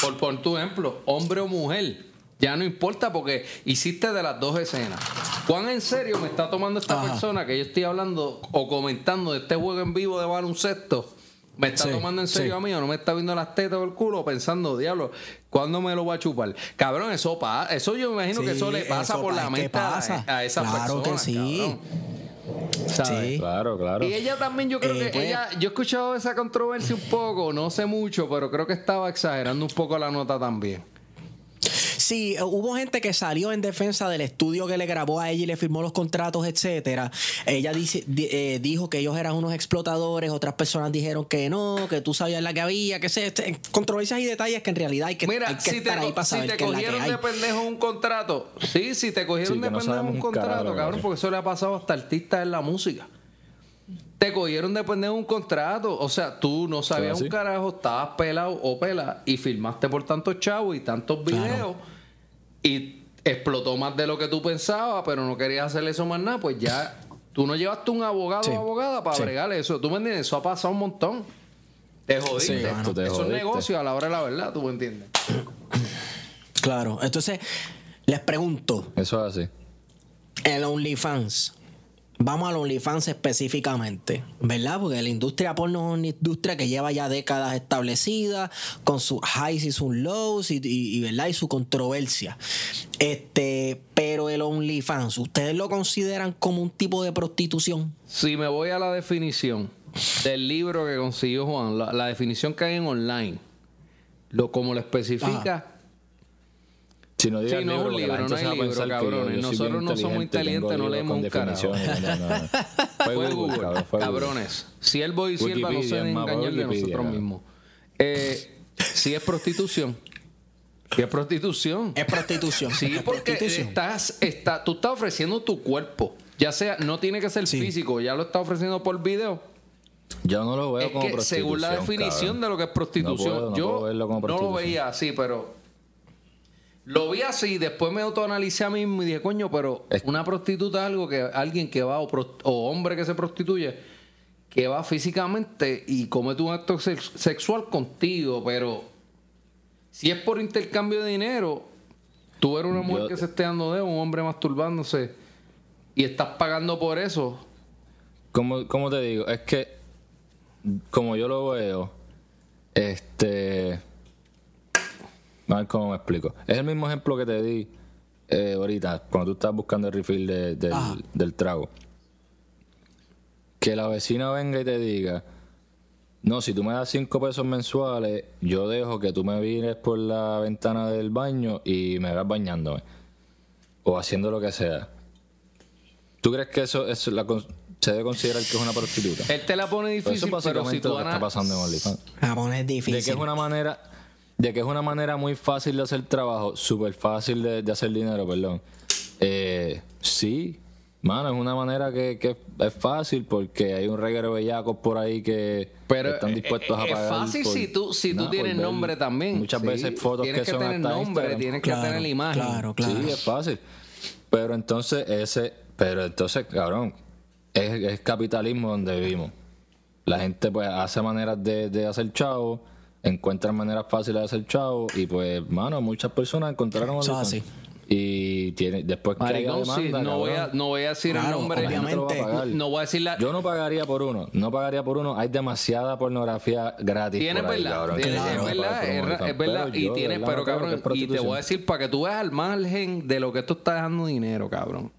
por, por tu ejemplo, hombre o mujer, ya no importa porque hiciste de las dos escenas. ¿Cuán en serio me está tomando esta Ajá. persona que yo estoy hablando o comentando de este juego en vivo de baloncesto? ¿Me está Sí, tomando en serio sí. a mí o no me está viendo las tetas o el culo pensando, diablo, ¿cuándo me lo va a chupar? Cabrón, eso pasa. Eso yo me imagino que eso le pasa eso por pa- la mente a, pasa. a esa Claro que persona. sí. cabrón. ¿Sabes? Sí. Claro, claro. Y ella también, yo creo Eh, que pues- ella, yo he escuchado esa controversia un poco, no sé mucho, pero creo que estaba exagerando un poco la nota también. Sí, eh, hubo gente que salió en defensa del estudio que le grabó a ella y le firmó los contratos, etcétera. Ella dice, di- eh, dijo que ellos eran unos explotadores, otras personas dijeron que no, que tú sabías la que había, que se este, controversias y detalles que en realidad hay que, Mira, hay que si te, estar ahí para si saber te la que cogieron hay. de pendejo un contrato, sí, si te cogieron Sí, de que no pendejo un contrato, que cabrón, porque eso le ha pasado hasta artistas en la música. Te cogieron de pendejo un contrato, o sea, tú no sabías un carajo, estabas pelado o pela y filmaste por tantos chavos y tantos videos y explotó más de lo que tú pensabas, pero no querías hacer eso más nada, pues ya tú no llevaste un abogado Sí. o abogada para Sí. bregar eso. ¿Tú me entiendes? Eso ha pasado un montón. Te jodiste. Sí. Te eso es negocio a la hora de la verdad, ¿tú me entiendes? Claro, entonces les pregunto, Eso es así. el OnlyFans. Vamos al OnlyFans específicamente, ¿verdad? Porque la industria porno es una industria que lleva ya décadas establecida, con sus highs y sus lows y, y- y, ¿verdad? y su controversia. Este, pero el OnlyFans, ¿ustedes lo consideran como un tipo de prostitución? Si me voy a la definición del libro que consiguió Juan, la, la definición que hay en online, lo como lo especifica, Si no digas Sí, no es un libro, no hay libro, cabrones. Nosotros no somos inteligentes, no leemos un carajo. no, no, no. [laughs] fue Google, cabrón, fue Google. cabrones. Siervo y sierva no se engañar de nosotros cabrón. mismos. Eh, si es prostitución. Si es prostitución. Es prostitución. Sí, Es porque prostitución. estás, está, tú estás ofreciendo tu cuerpo. Ya sea, no tiene que ser Sí. físico, ya lo estás ofreciendo por video. Yo no lo veo Es como que según la prostitución, definición cabrón. de lo que es prostitución, No puedo, no yo puedo verlo como no lo prostitución. veía así, pero lo vi así, después me autoanalicé a mí mismo y dije, coño, pero Es- una prostituta es algo que alguien que va o, hombre que se prostituye, que va físicamente y comete un acto sex- sexual contigo, pero si es por intercambio de dinero, tú eres una mujer Yo- que se esté dando de un hombre masturbándose y estás pagando por eso. ¿Cómo, cómo te digo? Es que, como yo lo veo, este. A ver cómo me explico. Es el mismo ejemplo que te di eh, ahorita, cuando tú estás buscando el refill de- del, trago. Que la vecina venga y te diga: No, si tú me das cinco pesos mensuales, yo dejo que tú me vienes por la ventana del baño y me vas bañándome. O haciendo lo que sea. ¿Tú crees que eso es la con- se debe considerar que es una prostituta? Él te la pone Pues eso difícil, es pero básicamente si tú lo que está ana- pasando en OnlyFans. Ah, bueno, es De difícil. que es una manera, de que es una manera muy fácil de hacer trabajo, súper fácil de, de hacer dinero, perdón. Eh, sí, Mano, es una manera que, que es fácil porque hay un reguero de bellacos por ahí que Pero están dispuestos eh, a es pagar. fácil por- si tú, si tú nada, tienes nombre también. Muchas Sí, veces fotos tienes que, son tener hasta nombre, Instagram. tienes que Claro, tener la imagen. Claro, claro. Sí, es fácil. Pero entonces ese, pero entonces, cabrón, es, es capitalismo donde vivimos. La gente pues hace maneras de, de hacer chavo, encuentran maneras fáciles de hacer chavo y pues, mano, muchas personas encontraron Eso así. Y tiene, después que Maricón, sí, demanda, no, voy a, no voy a decir Claro, el nombre. va a. No voy a decir la. Yo no pagaría por uno, no pagaría por uno. Hay demasiada pornografía gratis. Tienes por ahí, verdad, cabrón, tienes- que es verdad, es, verdad, Pero y yo, de tienes, verdad, pero no creo que cabrón, y te voy a decir para que tú veas al margen de lo que esto está dejando dinero, cabrón.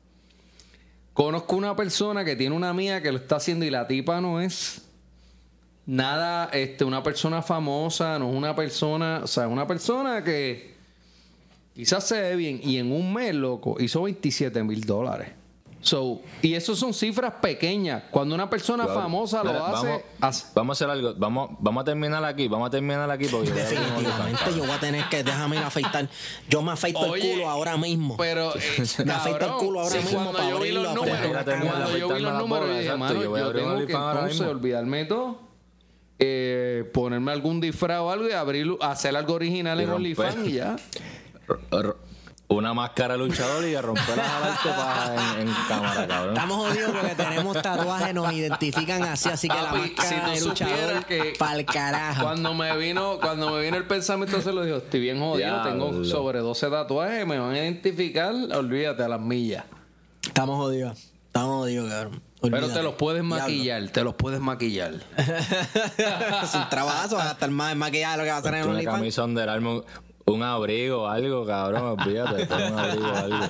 Conozco una persona que tiene una amiga que lo está haciendo y la tipa no es nada, este, una persona famosa, no es una persona, o sea, una persona que quizás se ve bien y en un mes, loco, hizo 27 mil dólares. So, y eso son cifras pequeñas. Cuando una persona Claro. famosa lo Mira, hace, Vamos, hace- vamos a hacer algo. Vamos, vamos a terminar aquí. Vamos a terminar aquí porque yo voy a abrir un OnlyFans. Definitivamente yo voy a tener que déjame ir a afeitar. Yo me afeito Oye, el culo ahora mismo. Pero, [laughs] eh, Me afeita el culo ahora sí, mismo cuando para yo vi los abrirlo, números, cuando yo vi los números, yo dije, mano, yo voy a yo abrir un tengo que entonces mismo. olvidarme todo, eh, ponerme algún disfraz o algo y abrir, hacer algo original Y en. OnlyFans y ya. Una máscara luchador y a romper a en, en cámara, cabrón. Estamos jodidos porque tenemos tatuajes, nos identifican así, así que la Papi, máscara si de luchador que pa'l carajo. Cuando me vino, cuando me vino el pensamiento, se lo dijo, estoy bien jodido, tengo sobre 12 tatuajes, me van a identificar, olvídate a las millas. Estamos jodidos. Estamos jodidos, cabrón. Pero te los puedes Diablo. maquillar, te los puedes maquillar. [laughs] Es un trabajo, vas a estar más maquillado de lo que va a hacer en Una OnlyFans. camisa Under Armour, un abrigo, algo, cabrón, olvídate, un abrigo, algo. [laughs]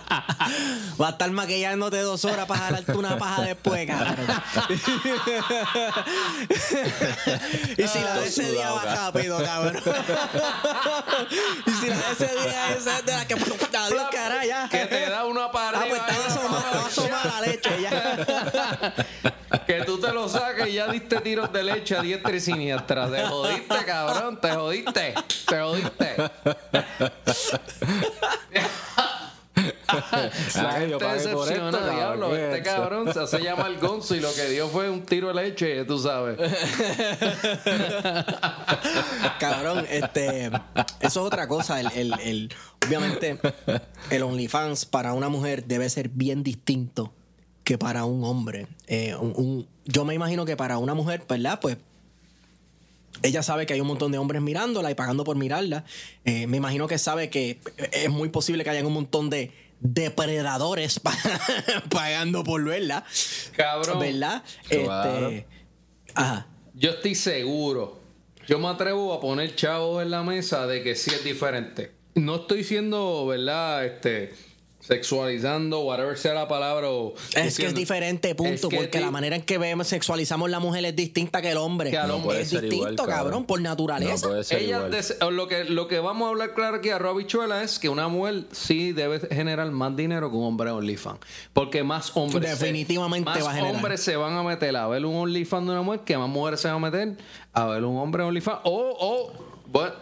Va a estar maquillándote dos horas para jalarte una paja después, cabrón. [laughs] [laughs] y si la de ese día va rápido, cabrón. y si la de ese día es de la que adiós, cara, ya. Que te da una para Ah, pues arriba, estaba asomada, estaba asomada la leche ya. Que ya diste tiros de leche a diestra y siniestra. Te jodiste, cabrón. Te jodiste. Te jodiste. La yo gente pagué por esto, decepciona, diablo. ¿qué es Este cabrón se hace llamar Gonzo y lo que dio fue un tiro de leche, tú sabes. Cabrón, este, eso es otra cosa. El, el- el- obviamente, el OnlyFans para una mujer debe ser bien distinto que para un hombre. Eh, un- un- yo me imagino que para una mujer, ¿verdad? Pues ella sabe que hay un montón de hombres mirándola y pagando por mirarla. Eh, me imagino que sabe que es muy posible que haya un montón de depredadores [laughs] pa- pagando por verla. Cabrón. ¿Verdad? Claro. Este, ajá. Yo estoy seguro. Yo me atrevo a poner chavos en la mesa de que sí es diferente. No estoy siendo, ¿verdad? Este. Sexualizando, whatever sea la palabra. o Es que es diferente, punto, Es que porque la manera en que vemos, sexualizamos la mujer es distinta que el hombre. Que al No hombre. puede es ser distinto, igual, cabrón, cabrón. por naturaleza. No puede ser Ella lo que lo que vamos a hablar claro aquí a Robichuela es que una mujer sí debe generar más dinero que un hombre OnlyFans. Porque más hombres. se- Definitivamente más va a generar. hombres se van a meter a ver un OnlyFans de una mujer que más mujeres se van a meter a ver un hombre OnlyFans. O, o, bueno,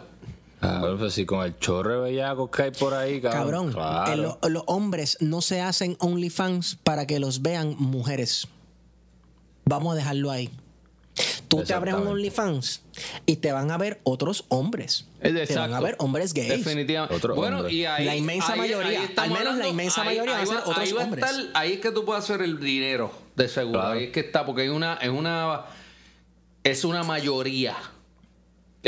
Cabrón, pues si con el chorro de bellacos que hay por ahí, cabrón. Cabrón, Claro. eh, lo- los hombres no se hacen OnlyFans para que los vean mujeres. Vamos a dejarlo ahí. Tú te abres un. OnlyFans y te van a ver otros hombres. Te van a exacto. ver hombres gays. Definitivamente. Otro bueno, hombre. y ahí, La inmensa ahí- mayoría, ahí al menos la inmensa mayoría van a ser otros va a hombres. estar- ahí es que tú puedes hacer el dinero, de seguro. Claro. Ahí es que está, porque hay una, es una, es una mayoría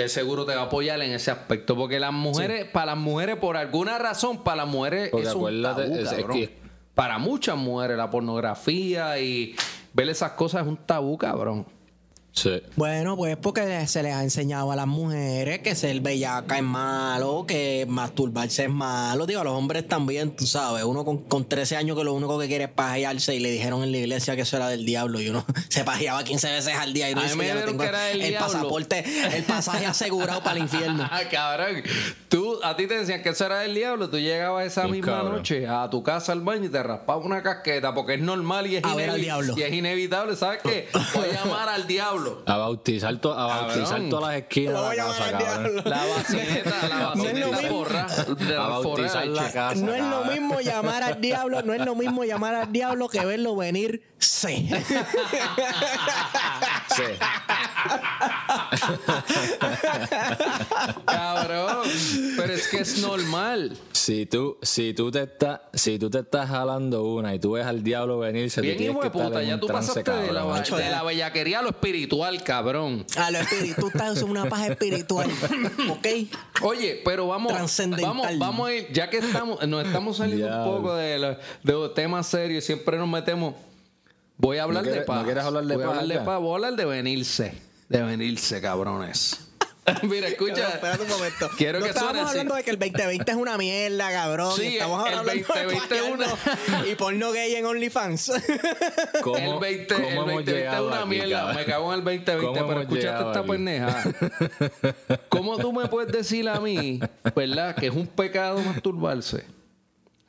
que seguro te va a apoyar en ese aspecto. Porque las mujeres, para las mujeres, por alguna razón, para las mujeres Porque es un tabú, es- es cabrón. que- Para muchas mujeres, la pornografía y ver esas cosas es un tabú, cabrón. Sí. Bueno, pues porque se les ha enseñado a las mujeres que ser bellaca es malo, que masturbarse es malo. Digo, a los hombres también, tú sabes. Uno con, con 13 años que lo único que quiere es pajearse y le dijeron en la iglesia que eso era del diablo y uno [laughs] se pajeaba 15 veces al día y no me que ya no tengo que era del el diablo". pasaporte, el pasaje asegurado para el infierno. [laughs] Ah, cabrón. Tú, a ti te decían que eso era del diablo. Tú llegabas esa Sí, misma cabrón. noche a tu casa al baño y te raspabas una casqueta porque es normal y es, A ver al diablo. y es inevitable. ¿Sabes qué? [laughs] Voy a llamar al diablo. A bautizar, to- a bautizar todas las esquinas de la casa, cabrón. La vacineta, la de A bautizar la casa. No es lo mismo llamar al diablo, no es lo mismo llamar al diablo que verlo venir. Sí. Sí. Cabrón. Pero es que es normal. Si tú, si tú te estás, si tú te estás jalando una y tú ves al diablo venir, se Bien, tienes hijo que de estar puta, ya tú pasaste de la, cabrón. de la bellaquería a lo espiritual, cabrón. A lo estás en una paz espiritual. [laughs] ¿Ok? Oye, pero vamos, vamos, vamos a ir, ya que estamos, nos estamos saliendo un poco de, la- de los temas serios, siempre nos metemos. Voy a hablar ¿No de paz. no quieres hablar de voy a paz hablar de paz, voy a hablar de venirse. De venirse, cabrones. [laughs] Mira, escucha. Espérate un momento. Quiero no que suene así. hablando de que el 2020 es una mierda, cabrón. Sí, estamos el hablando 2020 es una- de y porno gay en OnlyFans. [laughs] ¿Cómo- El 20, cómo el hemos 2020 es una aquí, mierda. cabrón? Me cago en el 2020, ¿Cómo pero llegado esta aquí? pendeja. [laughs] ¿Cómo tú me puedes decir a mí, verdad, que es un pecado masturbarse?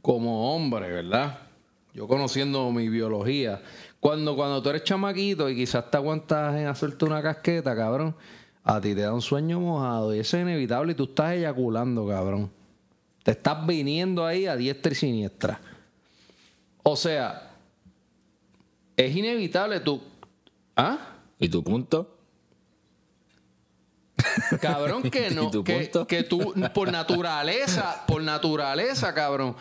Como hombre, ¿verdad? Yo conociendo mi biología. Cuando, cuando tú eres chamaquito y quizás te aguantas en hacerte una casqueta, cabrón, a ti te da un sueño mojado y eso es inevitable y tú estás eyaculando, cabrón. Te estás viniendo ahí a diestra y siniestra. O sea, es inevitable tú. ¿Ah? ¿Y tu punto? Cabrón, que [laughs] ¿Y no. tu Que, tú, por naturaleza, por naturaleza, cabrón.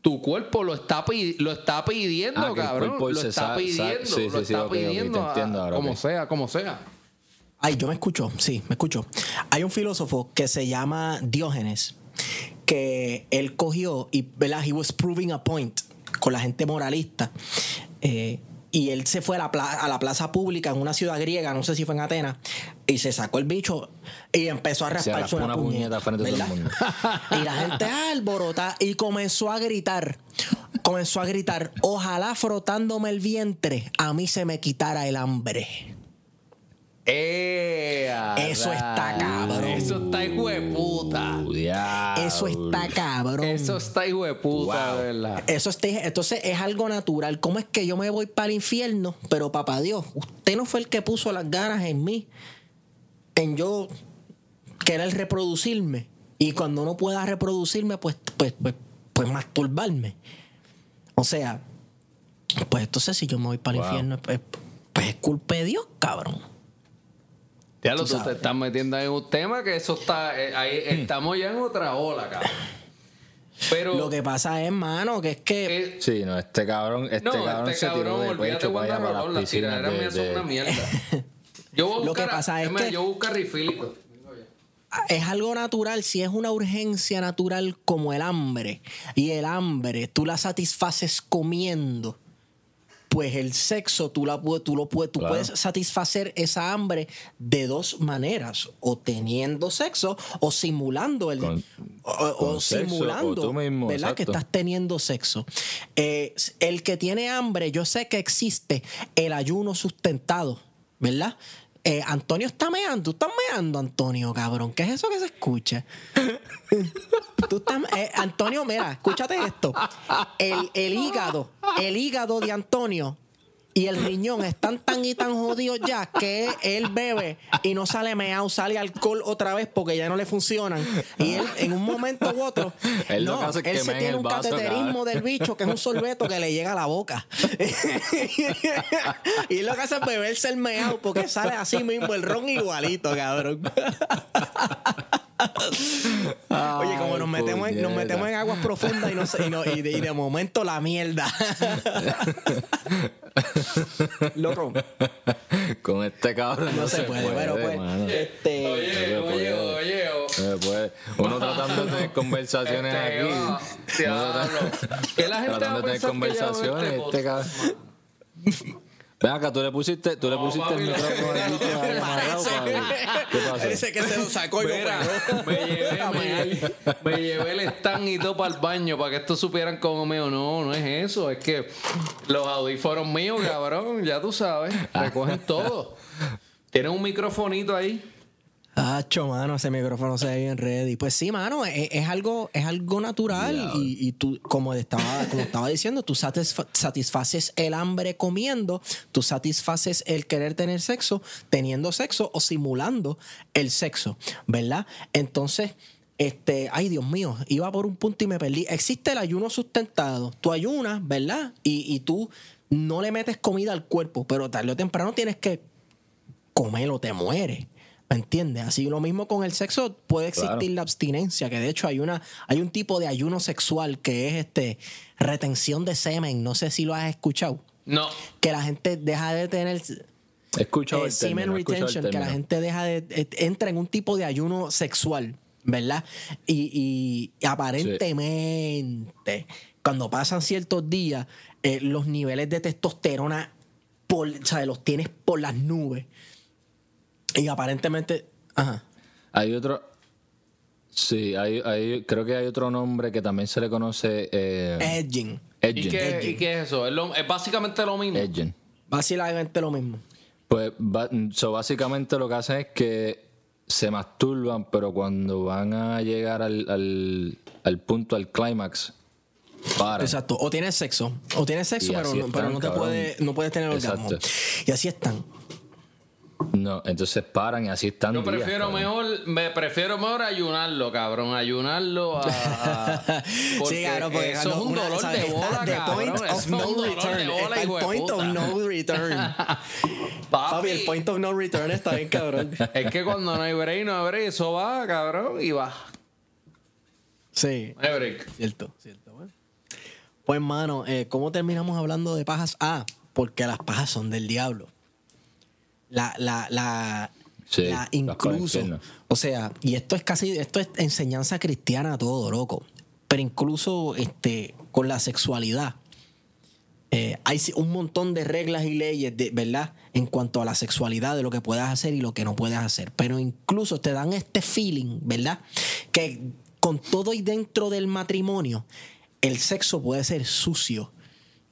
Tu cuerpo lo está, lo está pidiendo, Ah, cabrón. Lo está pidiendo. lo está pidiendo. como sea, como sea. Ay, yo me escucho, sí, me escucho. Hay un filósofo que se llama Diógenes, que él cogió y, ¿verdad? He was proving a point con la gente moralista. Eh, y él se fue a la, pla- a la plaza pública en una ciudad griega, no sé si fue en Atenas, y se sacó el bicho y empezó a Se rasparse una, una puñeta frente a todo el ¿verdad? mundo. [laughs] Y la gente alborota y comenzó a gritar. Comenzó a gritar, ojalá frotándome el vientre a mí se me quitara el hambre. ¡Eh, Eso está cabrón. Eso está hijo de puta. Diablo. Eso está cabrón. Eso está hijo de puta, Wow. de verdad. Eso está- entonces es algo natural. ¿Cómo es que yo me voy para el infierno? Pero papá Dios, usted no fue el que puso las ganas en mí, en yo querer reproducirme. Y cuando no pueda reproducirme, pues, pues, pues, pues masturbarme. O sea, pues entonces si yo me voy para el Wow. infierno, pues, pues es culpa de Dios, cabrón. Ya lo Tú te sabes. estás metiendo en un tema que eso está. eh, ahí estamos ya en otra ola, cabrón. Pero. Lo que pasa es, mano, que es que eh, Sí, no, este cabrón, este no, cabrón este se tiró cabrón, de olvídate pecho para allá para las piscinas de, de- una mierda. [laughs] Yo voy a Lo buscar, que pasa es que- yo buscar refilito. es algo natural, si es una urgencia natural como el hambre, y el hambre tú la satisfaces comiendo, pues el sexo tú, la, tú, lo, puedes- tú Claro. puedes satisfacer esa hambre de dos maneras, o teniendo sexo o simulando el... Con- o, o con sexo, simulando, o tú mismo, ¿verdad? Que estás teniendo sexo. Eh, el que tiene hambre, yo sé que existe el ayuno sustentado, ¿verdad? Eh, Antonio está meando, tú estás meando, Antonio, cabrón. ¿Qué es eso que se escucha? [laughs] Tú estás, eh, Antonio, mira, escúchate esto. El, el hígado, el hígado de Antonio y el riñón están tan y tan jodidos ya que él bebe y no sale meao, sale alcohol otra vez porque ya no le funcionan. Y él, en un momento u otro, Él no, que él se tiene un vaso, cateterismo del bicho que es un sorbeto que le llega a la boca. [laughs] y lo que hace es beberse el meao porque sale así mismo el ron igualito, cabrón. [laughs] Oye, como nos metemos, en, nos metemos en aguas profundas y, no sé- y, no- y de, y de momento la mierda. [laughs] Loco, Con este cabrón no se puede, pero pues. mano. Este, Oye, oye, puede. oye. se puede. Uno tratando de tener conversaciones Este, aquí. oh, Uno tratando- Que la gente tratando de tener ya conversaciones. Este este cabrón. Ven acá, tú le pusiste, tú le pusiste papi, el no. micrófono al bicho [laughs] ahí amarrado. ¿Qué pasó? [laughs] Parece que se lo sacó y lo Mira, pegó. me llevé, me, [laughs] me llevé el stand y todo para el baño para que estos supieran cómo mío. No, no es eso. Es que los audífonos míos, cabrón, ya tú sabes, recogen todo. Tienen un microfonito ahí. Hacho, mano, ese micrófono se ve bien ready. Pues sí, mano, es, es algo, es algo natural. Y, y tú, como estaba, como estaba diciendo, tú satisfa- satisfaces el hambre comiendo, tú satisfaces el querer tener sexo, teniendo sexo o simulando el sexo, ¿verdad? Entonces, este, ay Dios mío, iba por un punto y me perdí. Existe el ayuno sustentado. Tú ayunas, ¿verdad? Y, y tú no le metes comida al cuerpo, pero tarde o temprano tienes que comer o te mueres. ¿Me entiendes? Así lo mismo con el sexo puede existir Claro. la abstinencia, que de hecho hay una hay un tipo de ayuno sexual que es este retención de semen, no sé si lo has escuchado, No. que la gente deja de tener He escuchado eh, el semen término, el retention, que la gente deja de eh, entra en un tipo de ayuno sexual, ¿verdad? Y, y aparentemente cuando pasan ciertos días eh, los niveles de testosterona por, o sea, los tienes por las nubes y aparentemente, ajá. Hay otro. Sí, hay, hay- creo que hay otro nombre que también se le conoce. Eh, Edging. ¿Y Edging. qué, y qué es eso? Es, lo- es básicamente lo mismo. Edging. Básicamente lo mismo. Pues ba- so, básicamente lo que hacen es que se masturban, pero cuando van a llegar al, al, al punto, al clímax, paran. Exacto. O tienes sexo. O tienes sexo, pero, no, pero están, no te puede, no puedes tener orgasmo. Exacto. Y así están. No, entonces paran y así están. Yo prefiero mejor, me prefiero mejor ayunarlo, cabrón, ayunarlo a, a- [laughs] porque claro, porque eso es un dolor de [laughs] bola, The point of es un no return. el point of no return. [laughs] Papi, Papi, el point of no return está bien cabrón. es que cuando no hay break, no hay break, eso va, cabrón, y va. Sí. No hay break. Cierto, cierto. Bueno. Pues, mano, eh, ¿cómo terminamos hablando de pajas? Ah, porque las pajas son del diablo. La, la, la, Sí, la incluso. O sea, y esto es casi, esto es enseñanza cristiana todo, loco. Pero incluso este, con la sexualidad. eh, hay un montón de reglas y leyes, de, ¿verdad? En cuanto a la sexualidad, de lo que puedas hacer y lo que no puedes hacer. Pero incluso te dan este feeling, ¿verdad? Que con todo y dentro del matrimonio, el sexo puede ser sucio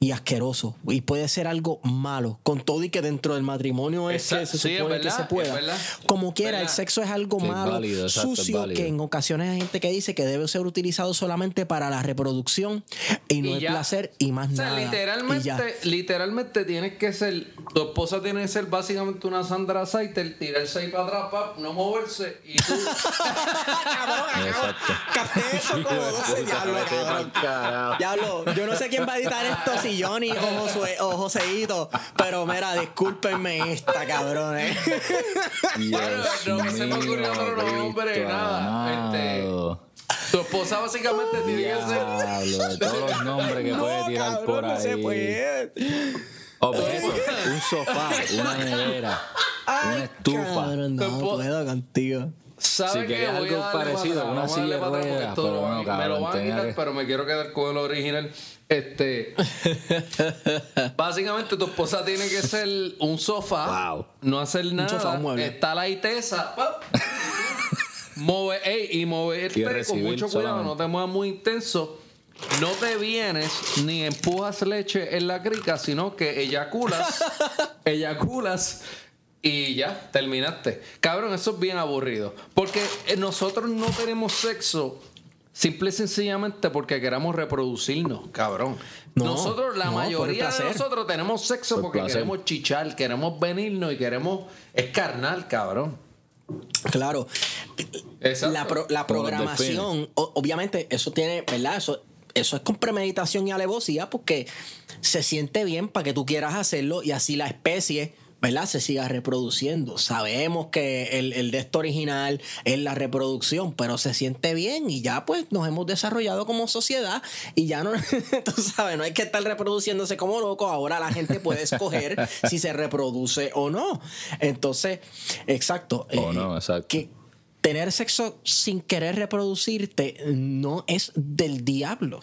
y asqueroso y puede ser algo malo. Con todo y que dentro del matrimonio es que Exacto, se sí, es supone que se pueda. Como quiera, el sexo es algo Sí, malo, válido, exacto, es sucio, que en ocasiones hay gente que dice que debe ser utilizado solamente para la reproducción y no Y el placer y más O sea, nada. Literalmente, literalmente tienes que ser, tu esposa tiene que ser básicamente una Sandra Saiter, tirarse ahí para atrás, no moverse, y tú, [laughs] Exacto. Capté eso como 12 diablo, cabrón. Diablo, yo no sé quién va a editar esto, si Johnny o, Josué, o Joseito, pero mira, discúlpenme esta, cabrón. ¿eh? [laughs] Bueno, no se me ocurrió otro nombre, nada. Este, tu esposa básicamente tiene que ser... Todos los nombres que [laughs] puede tirar cabrón, por no se ahí. puede. Objeto, un sofá, una [laughs] nevera, una estufa. Cabrón, no puedo contigo. ¿Sabe Si Voy algo parecido, una silla de ruedas, pero me lo van a quitar, que- pero me quiero quedar con el original. Este, [laughs] básicamente tu esposa tiene que ser un sofá, Wow. no hacer nada, sofá, un mueble. está la itesa. Mover, ey, y moverte Y con mucho cuidado, solamente. no te muevas muy intenso. No te vienes ni empujas leche en la crica, sino que eyaculas, [laughs] eyaculas y ya, terminaste. Cabrón, eso es bien aburrido. Porque eh, nosotros no tenemos sexo simple y sencillamente porque queramos reproducirnos, cabrón. No, nosotros, la no, mayoría de nosotros tenemos sexo Por porque placer. queremos chichar, queremos venirnos y queremos... Es carnal, cabrón. Claro. Exacto. La, pro- la programación, o- obviamente, eso tiene, ¿verdad? Eso, eso es con premeditación y alevosía porque se siente bien para que tú quieras hacerlo y así la especie, ¿verdad? Se siga reproduciendo. Sabemos que el, el de esto original es la reproducción, pero se siente bien y ya pues nos hemos desarrollado como sociedad y ya no, [laughs] tú sabes, no hay que estar reproduciéndose como loco. Ahora la gente puede escoger [laughs] si se reproduce o no. Entonces, exacto. O eh, no, exacto. Que tener sexo sin querer reproducirte no es del diablo.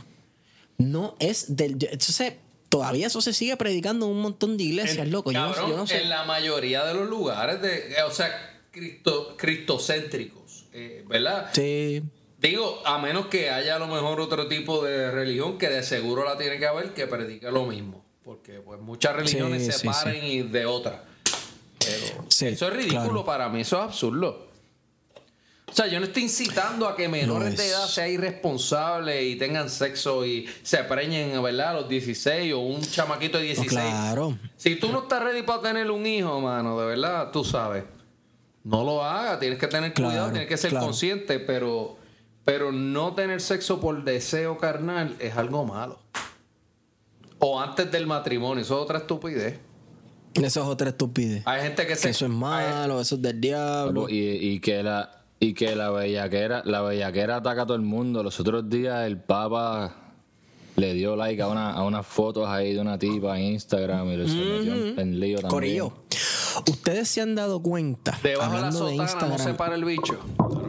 No es del. Entonces, todavía eso se sigue predicando en un montón de iglesias, loco. Yo no, cabrón, yo no sé. En la mayoría de los lugares, de, eh, o sea, cristo, cristocéntricos, eh, ¿verdad? Sí. Digo, a menos que haya a lo mejor otro tipo de religión que de seguro la tiene que haber que predique lo mismo. Porque pues muchas religiones Sí, se sí, paren y de otras. Pero eso es ridículo claro. para mí, eso es absurdo. O sea, yo no estoy incitando a que menores No de edad sean irresponsables y tengan sexo y se preñen, ¿verdad? A los 16 o un chamaquito de 16. claro. Si tú no estás ready para tener un hijo, mano, de verdad, tú sabes. No lo hagas, tienes que tener cuidado, Claro, tienes que ser claro. consciente, pero pero no tener sexo por deseo carnal es algo malo. O antes del matrimonio, eso es otra estupidez. Eso es otra estupidez. Hay gente que se. Que eso es malo, eso es del diablo. Y, y que la y que la bellaquera, la bellaquera ataca a todo el mundo. Los otros días el Papa le dio like a, una, a unas fotos ahí de una tipa en Instagram y le se metió en- en lío también. Corillo, ustedes se han dado cuenta. Debajo de la hablando de sotana no se para el bicho.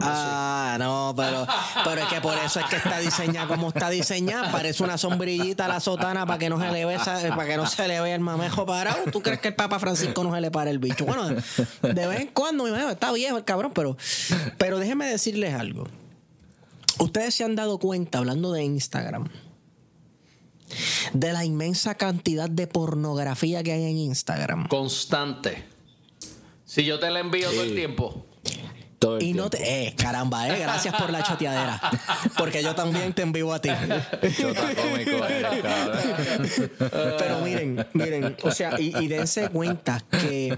Ah, no, pero, pero es que por eso es que está diseñada como está diseñada. Parece una sombrillita la sotana para que no se le vea, para que no se le vea el mamejo parado. ¿Tú crees que el Papa Francisco no se le para el bicho? Bueno, de vez en cuando, mi está viejo el cabrón, pero, pero déjenme decirles algo. Ustedes se han dado cuenta, hablando de Instagram, de la inmensa cantidad de pornografía que hay en Instagram. Constante. Si yo te la envío todo el tiempo. Todo el Y no tiempo. te. Eh, caramba, eh. Gracias por la choteadera. [laughs] Porque yo también te envío a ti. Cómico [laughs] eres. Pero miren, miren. O sea, y, y dense cuenta que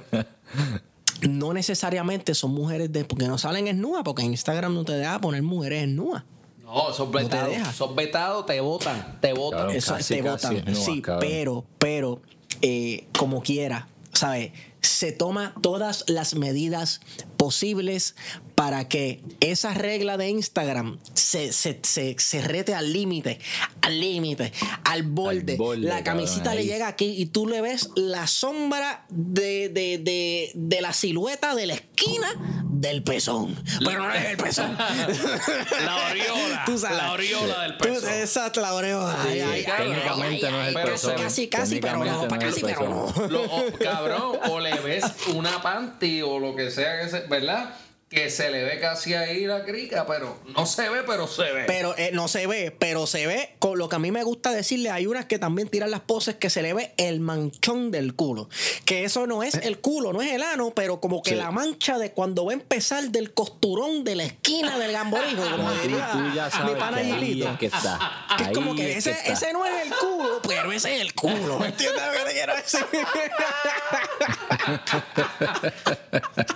no necesariamente son mujeres de. Porque no salen desnudas, porque en Instagram no te deja poner mujeres desnudas. No, sos te vetados. deja. sos vetados, te votan. Te votan. Eso casi, te votan. Sí, cabrón. pero, pero, eh, como quiera, ¿sabes? Se toma todas las medidas posibles para que esa regla de Instagram se, se, se, se rete al límite, al límite, al borde. borde, La camisita cabrón, le llega aquí y tú le ves la sombra de, de, de, de la silueta de la esquina del pezón. Pero no es el pezón. [laughs] La oriola. Tú sabes. La oriola del Tú- pezón. Exacto, la aureola. Ay, ay, ay, Técnicamente ay, no es el pezón. Casi, casi, casi, pero no. Casi, pero no. Lo- o- cabrón, o le ves una panty o lo que sea que se, ¿verdad? Que se le ve casi ahí la crica, pero no se ve, pero se ve. Pero eh, no se ve, pero se ve con lo que a mí me gusta decirle. Hay unas que también tiran las poses que se le ve el manchón del culo. Que eso no es el culo, no es el ano, pero como que Sí. la mancha de cuando va a empezar del costurón de la esquina del gamborijo, como Tú, diría tú ya mi sabes pana que ahí es que está. Que es Ahí como que es ese, está. ese no es el culo, pero ese es el culo. ¿Me entiendes lo que te quiero decir?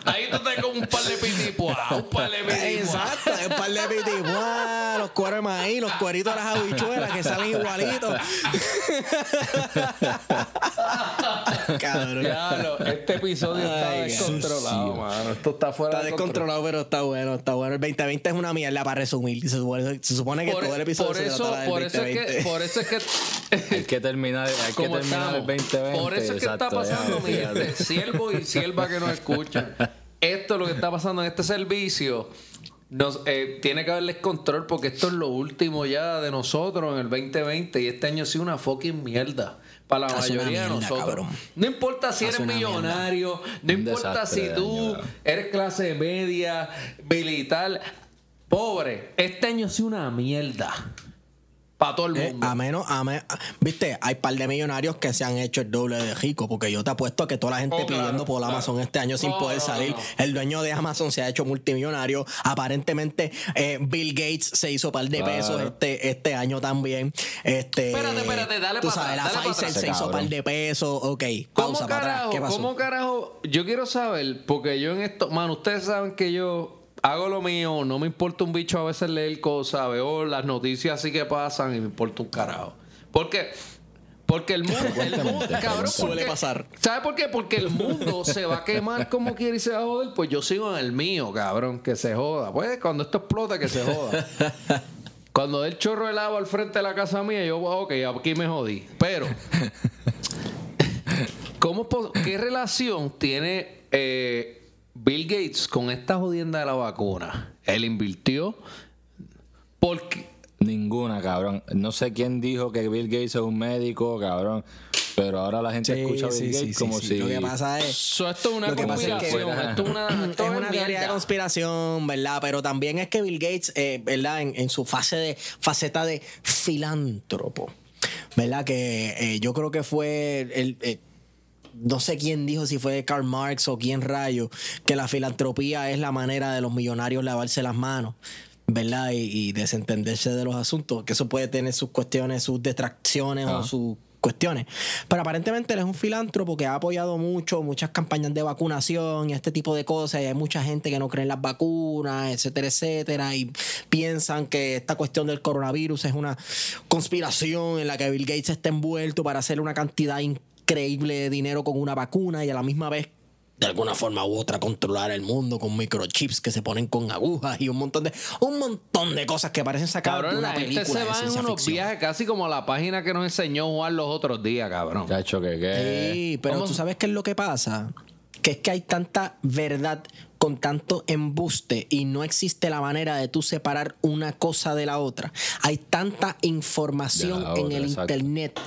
Ahí tú te como un par de pitipuas, un par de pitipuas. [laughs] Exacto, un par de pitipuá, los cueros de maíz, los cueritos de las habichuelas que salen igualitos. [laughs] Cabrón. Diablo, este episodio está Ay, descontrolado, sucio. mano. Esto está fuera Está de control. descontrolado, pero está bueno, está bueno. El 2020 es una mierda para resumir. Se supone, se supone que Por, todo el episodio por se eso, tratará del por eso es 2020. que, por eso es que [laughs] Hay que terminar, hay que terminar el estamos. 2020. Por eso es que está exacto, ya, pasando, mi fíjate. gente, siervo y sierva que nos escuchan. Esto es lo que está pasando en este servicio. Nos, eh, tiene que haberles control porque esto es lo último ya de nosotros en el 2020 y este año ha sido una fucking mierda para la Hace mayoría de nosotros. cabrón. No importa si Hace eres millonario, no Un importa si tú año, eres clase media, militar, pobre. Este año ha sido una mierda para todo el Eh, mundo. a menos, a me- a- viste, hay par de millonarios que se han hecho el doble de rico, porque yo te apuesto a que toda la gente Oh, claro, pidiendo por claro. Amazon este año sin No, poder no, salir. no. El dueño de Amazon se ha hecho multimillonario. Aparentemente, eh, Bill Gates se hizo par de Claro. pesos este, este año también. Este, Espérate, espérate, dale Tú pa' sabes, atrás, la dale Pfizer atrás. se hizo par de pesos. Ok, ¿Cómo pausa para atrás. carajo? ¿Qué pasó? ¿Cómo carajo? Yo quiero saber, porque yo en esto, mano, ustedes saben que yo hago lo mío, no me importa un bicho a veces leer cosas, veo las noticias así que pasan y me importa un carajo. ¿Por qué? Porque el mundo, el mundo cabrón, Suele porque- pasar. ¿Sabes por qué? Porque el mundo se va a quemar como quiere y se va a joder. Pues yo sigo en el mío, cabrón, que se joda. Pues cuando esto explota, que se joda. [laughs] Cuando dé el chorro de lava al frente de la casa mía, yo, ok, aquí me jodí. Pero, [laughs] ¿cómo, es pos- ¿qué relación tiene eh, Bill Gates con esta jodienda de la vacuna? Él invirtió porque... Ninguna, cabrón. No sé quién dijo que Bill Gates es un médico, cabrón. Pero ahora la gente Sí, escucha a Bill sí, Gates sí, como sí. si. Lo que pasa es. So, esto es una Lo que pasa es que- conspiración. esto es una, [laughs] esto es una teoría de conspiración, ¿verdad? Pero también es que Bill Gates, eh, ¿verdad? En, en su fase de faceta de filántropo, ¿verdad? Que eh, yo creo que fue el. eh, no sé quién dijo, si fue Karl Marx o quién rayo, que la filantropía es la manera de los millonarios lavarse las manos, ¿verdad? Y, y desentenderse de los asuntos, que eso puede tener sus cuestiones, sus distracciones Ah. o sus cuestiones. Pero aparentemente él es un filántropo que ha apoyado mucho, muchas campañas de vacunación y este tipo de cosas. Y hay mucha gente que no cree en las vacunas, etcétera, etcétera. Y piensan que esta cuestión del coronavirus es una conspiración en la que Bill Gates está envuelto para hacer una cantidad increíble de dinero con una vacuna y a la misma vez de alguna forma u otra controlar el mundo con microchips que se ponen con agujas y un montón de un montón de cosas que parecen sacadas de una película se de va en unos ficción. viajes casi como la página que nos enseñó Juan los otros días, cabrón. Chacho, que qué. Sí, pero ¿Cómo? tú sabes qué es lo que pasa, que es que hay tanta verdad con tanto embuste y no existe la manera de tú separar una cosa de la otra. Hay tanta información en el exacto. internet,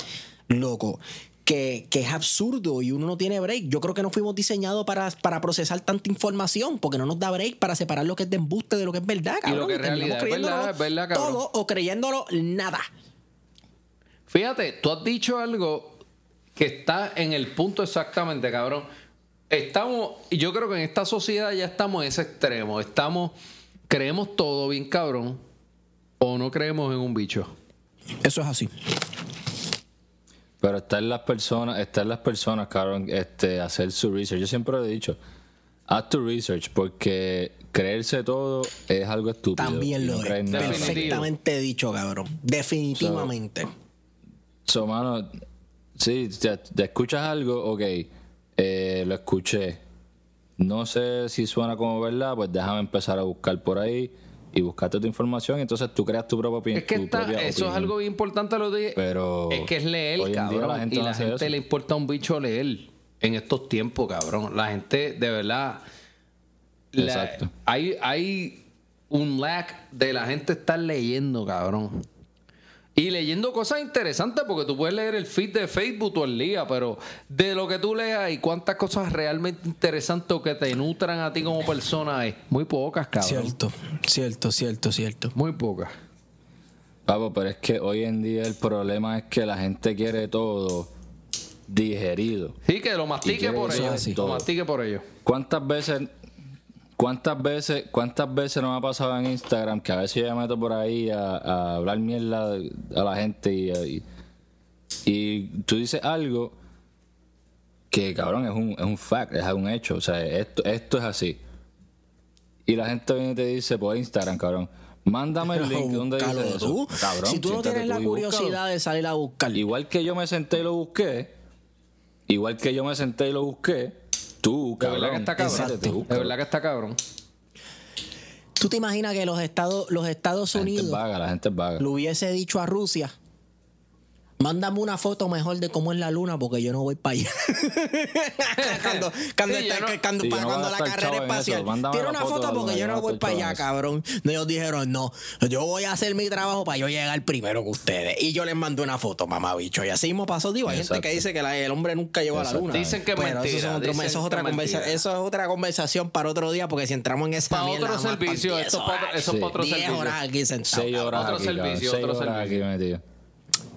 loco. Que, que es absurdo y uno no tiene break. Yo creo que no fuimos diseñados para, para procesar tanta información porque no nos da break para separar lo que es de embuste de lo que es verdad. Y lo cabrón, que es realidad, es creyéndolo verdad, es verdad, cabrón. todo o creyéndolo nada. Fíjate, tú has dicho algo que está en el punto exactamente, cabrón. Estamos, y yo creo que en esta sociedad ya estamos en ese extremo. Estamos, creemos todo bien, cabrón, o no creemos en un bicho. Eso es así. Pero está en las personas, está en las personas, cabrón, este, hacer su research. Yo siempre lo he dicho, haz tu research, porque creerse todo es algo estúpido. También no lo es. Perfectamente dicho, cabrón. Definitivamente. So, mano, sí, te, te escuchas algo, ok, eh, lo escuché. No sé si suena como verdad, pues déjame empezar a buscar por ahí y buscarte tu información. y Entonces tú creas tu propia opinión. Es que está, eso es algo bien importante lo dije. Pero es que es leer, cabrón. la gente y la gente eso. le importa un bicho leer en estos tiempos, cabrón. La gente, de verdad. la- Exacto. hay, hay un lack de la gente estar leyendo, cabrón. Y leyendo cosas interesantes, porque tú puedes leer el feed de Facebook todo el día, pero de lo que tú leas y cuántas cosas realmente interesantes o que te nutran a ti como persona hay. Muy pocas, cabrón. Cierto, cierto, cierto, cierto. Muy pocas. Papo, pero es que hoy en día el problema es que la gente quiere todo digerido. Sí, que lo mastique por así. Lo mastique por ellos. ¿Cuántas veces, cuántas veces, cuántas veces nos ha pasado en Instagram que a veces yo me meto por ahí a, a hablar mierda a la gente y, y, y tú dices algo que cabrón es un, es un fact, es un hecho, o sea, esto, esto es así. Y la gente viene y te dice por Instagram, cabrón, mándame el link donde dice eso. Cabrón, si tú no tienes la curiosidad de salir a buscar. Igual que yo me senté y lo busqué, igual que yo me senté y lo busqué, tú, De cabrón, verdad que está cabrón. De búscalo. verdad que está cabrón. ¿Tú te imaginas que los Estados, los Estados La gente es Unidos vaga, la gente es vaga. le hubiese dicho a Rusia? Mándame una foto mejor de cómo es la luna porque yo no voy para allá. [laughs] cuando cuando, Sí, está- no- cuando- Sí, para no cuando la carrera espacial. Tiene una foto foto porque yo no voy para allá, cabrón. No, Ellos dijeron, no, yo voy a hacer mi trabajo para yo llegar primero que ustedes. Y yo les mandé una foto, mamá bicho. Y así mismo pasó, digo, hay gente Exacto. que dice que la- el hombre nunca llegó a la Exacto. luna. Dicen que Pero eso, mentira, son otro- dicen eso es otra mentira. eso es otra conversación para otro día porque si entramos en esa Para mierda, otro servicio, 10 esto es para otro- horas. eso es para otro 10 servicio. horas aquí sentados. Seis horas Otro servicio, otro servicio.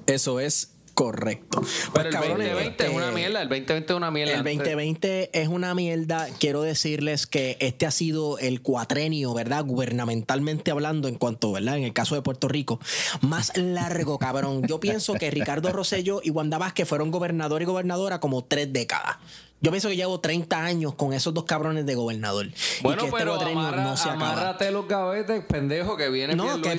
Eso es correcto. Pero Pues, el cabrones, 2020 es este, una mierda. El 2020 es una mierda. El Antes- 2020 es una mierda. Quiero decirles que este ha sido el cuatrenio, ¿verdad? Gubernamentalmente hablando, en cuanto, ¿verdad? En el caso de Puerto Rico, más largo, cabrón. Yo pienso que Ricardo Rosselló y Wanda Vázquez fueron gobernador y gobernadora como tres décadas. Yo pienso que llevo 30 años con esos dos cabrones de gobernador. Bueno, y que este pero amarra- no se acaba. amárrate los gavetes, pendejo, que viene No, que,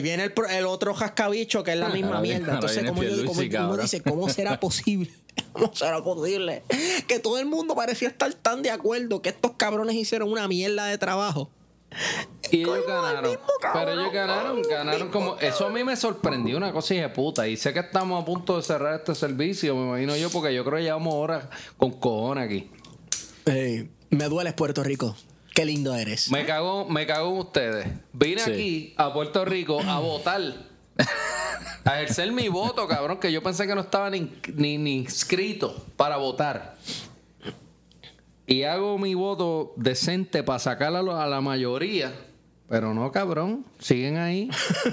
viene el, el otro jascabicho que es la [laughs] misma mierda. Entonces, como, yo, como uno dice, ¿cómo será [laughs] posible? [laughs] ¿Cómo será posible? Que todo el mundo parecía estar tan de acuerdo que estos cabrones hicieron una mierda de trabajo. Y ellos ganaron. mismo cabrón, Pero ellos ganaron, ganaron como. Eso a mí me sorprendió una cosa hija de puta. Y sé que estamos a punto de cerrar este servicio, me imagino yo, porque yo creo que llevamos horas con cojones aquí. Me dueles, Puerto Rico. Qué lindo eres. Me cago, me cago en ustedes. Vine Sí. aquí a Puerto Rico a votar. A ejercer mi voto, cabrón, que yo pensé que no estaba ni, ni, ni inscrito para votar. Y hago mi voto decente para sacar a, la mayoría Pero no, cabrón. Siguen ahí.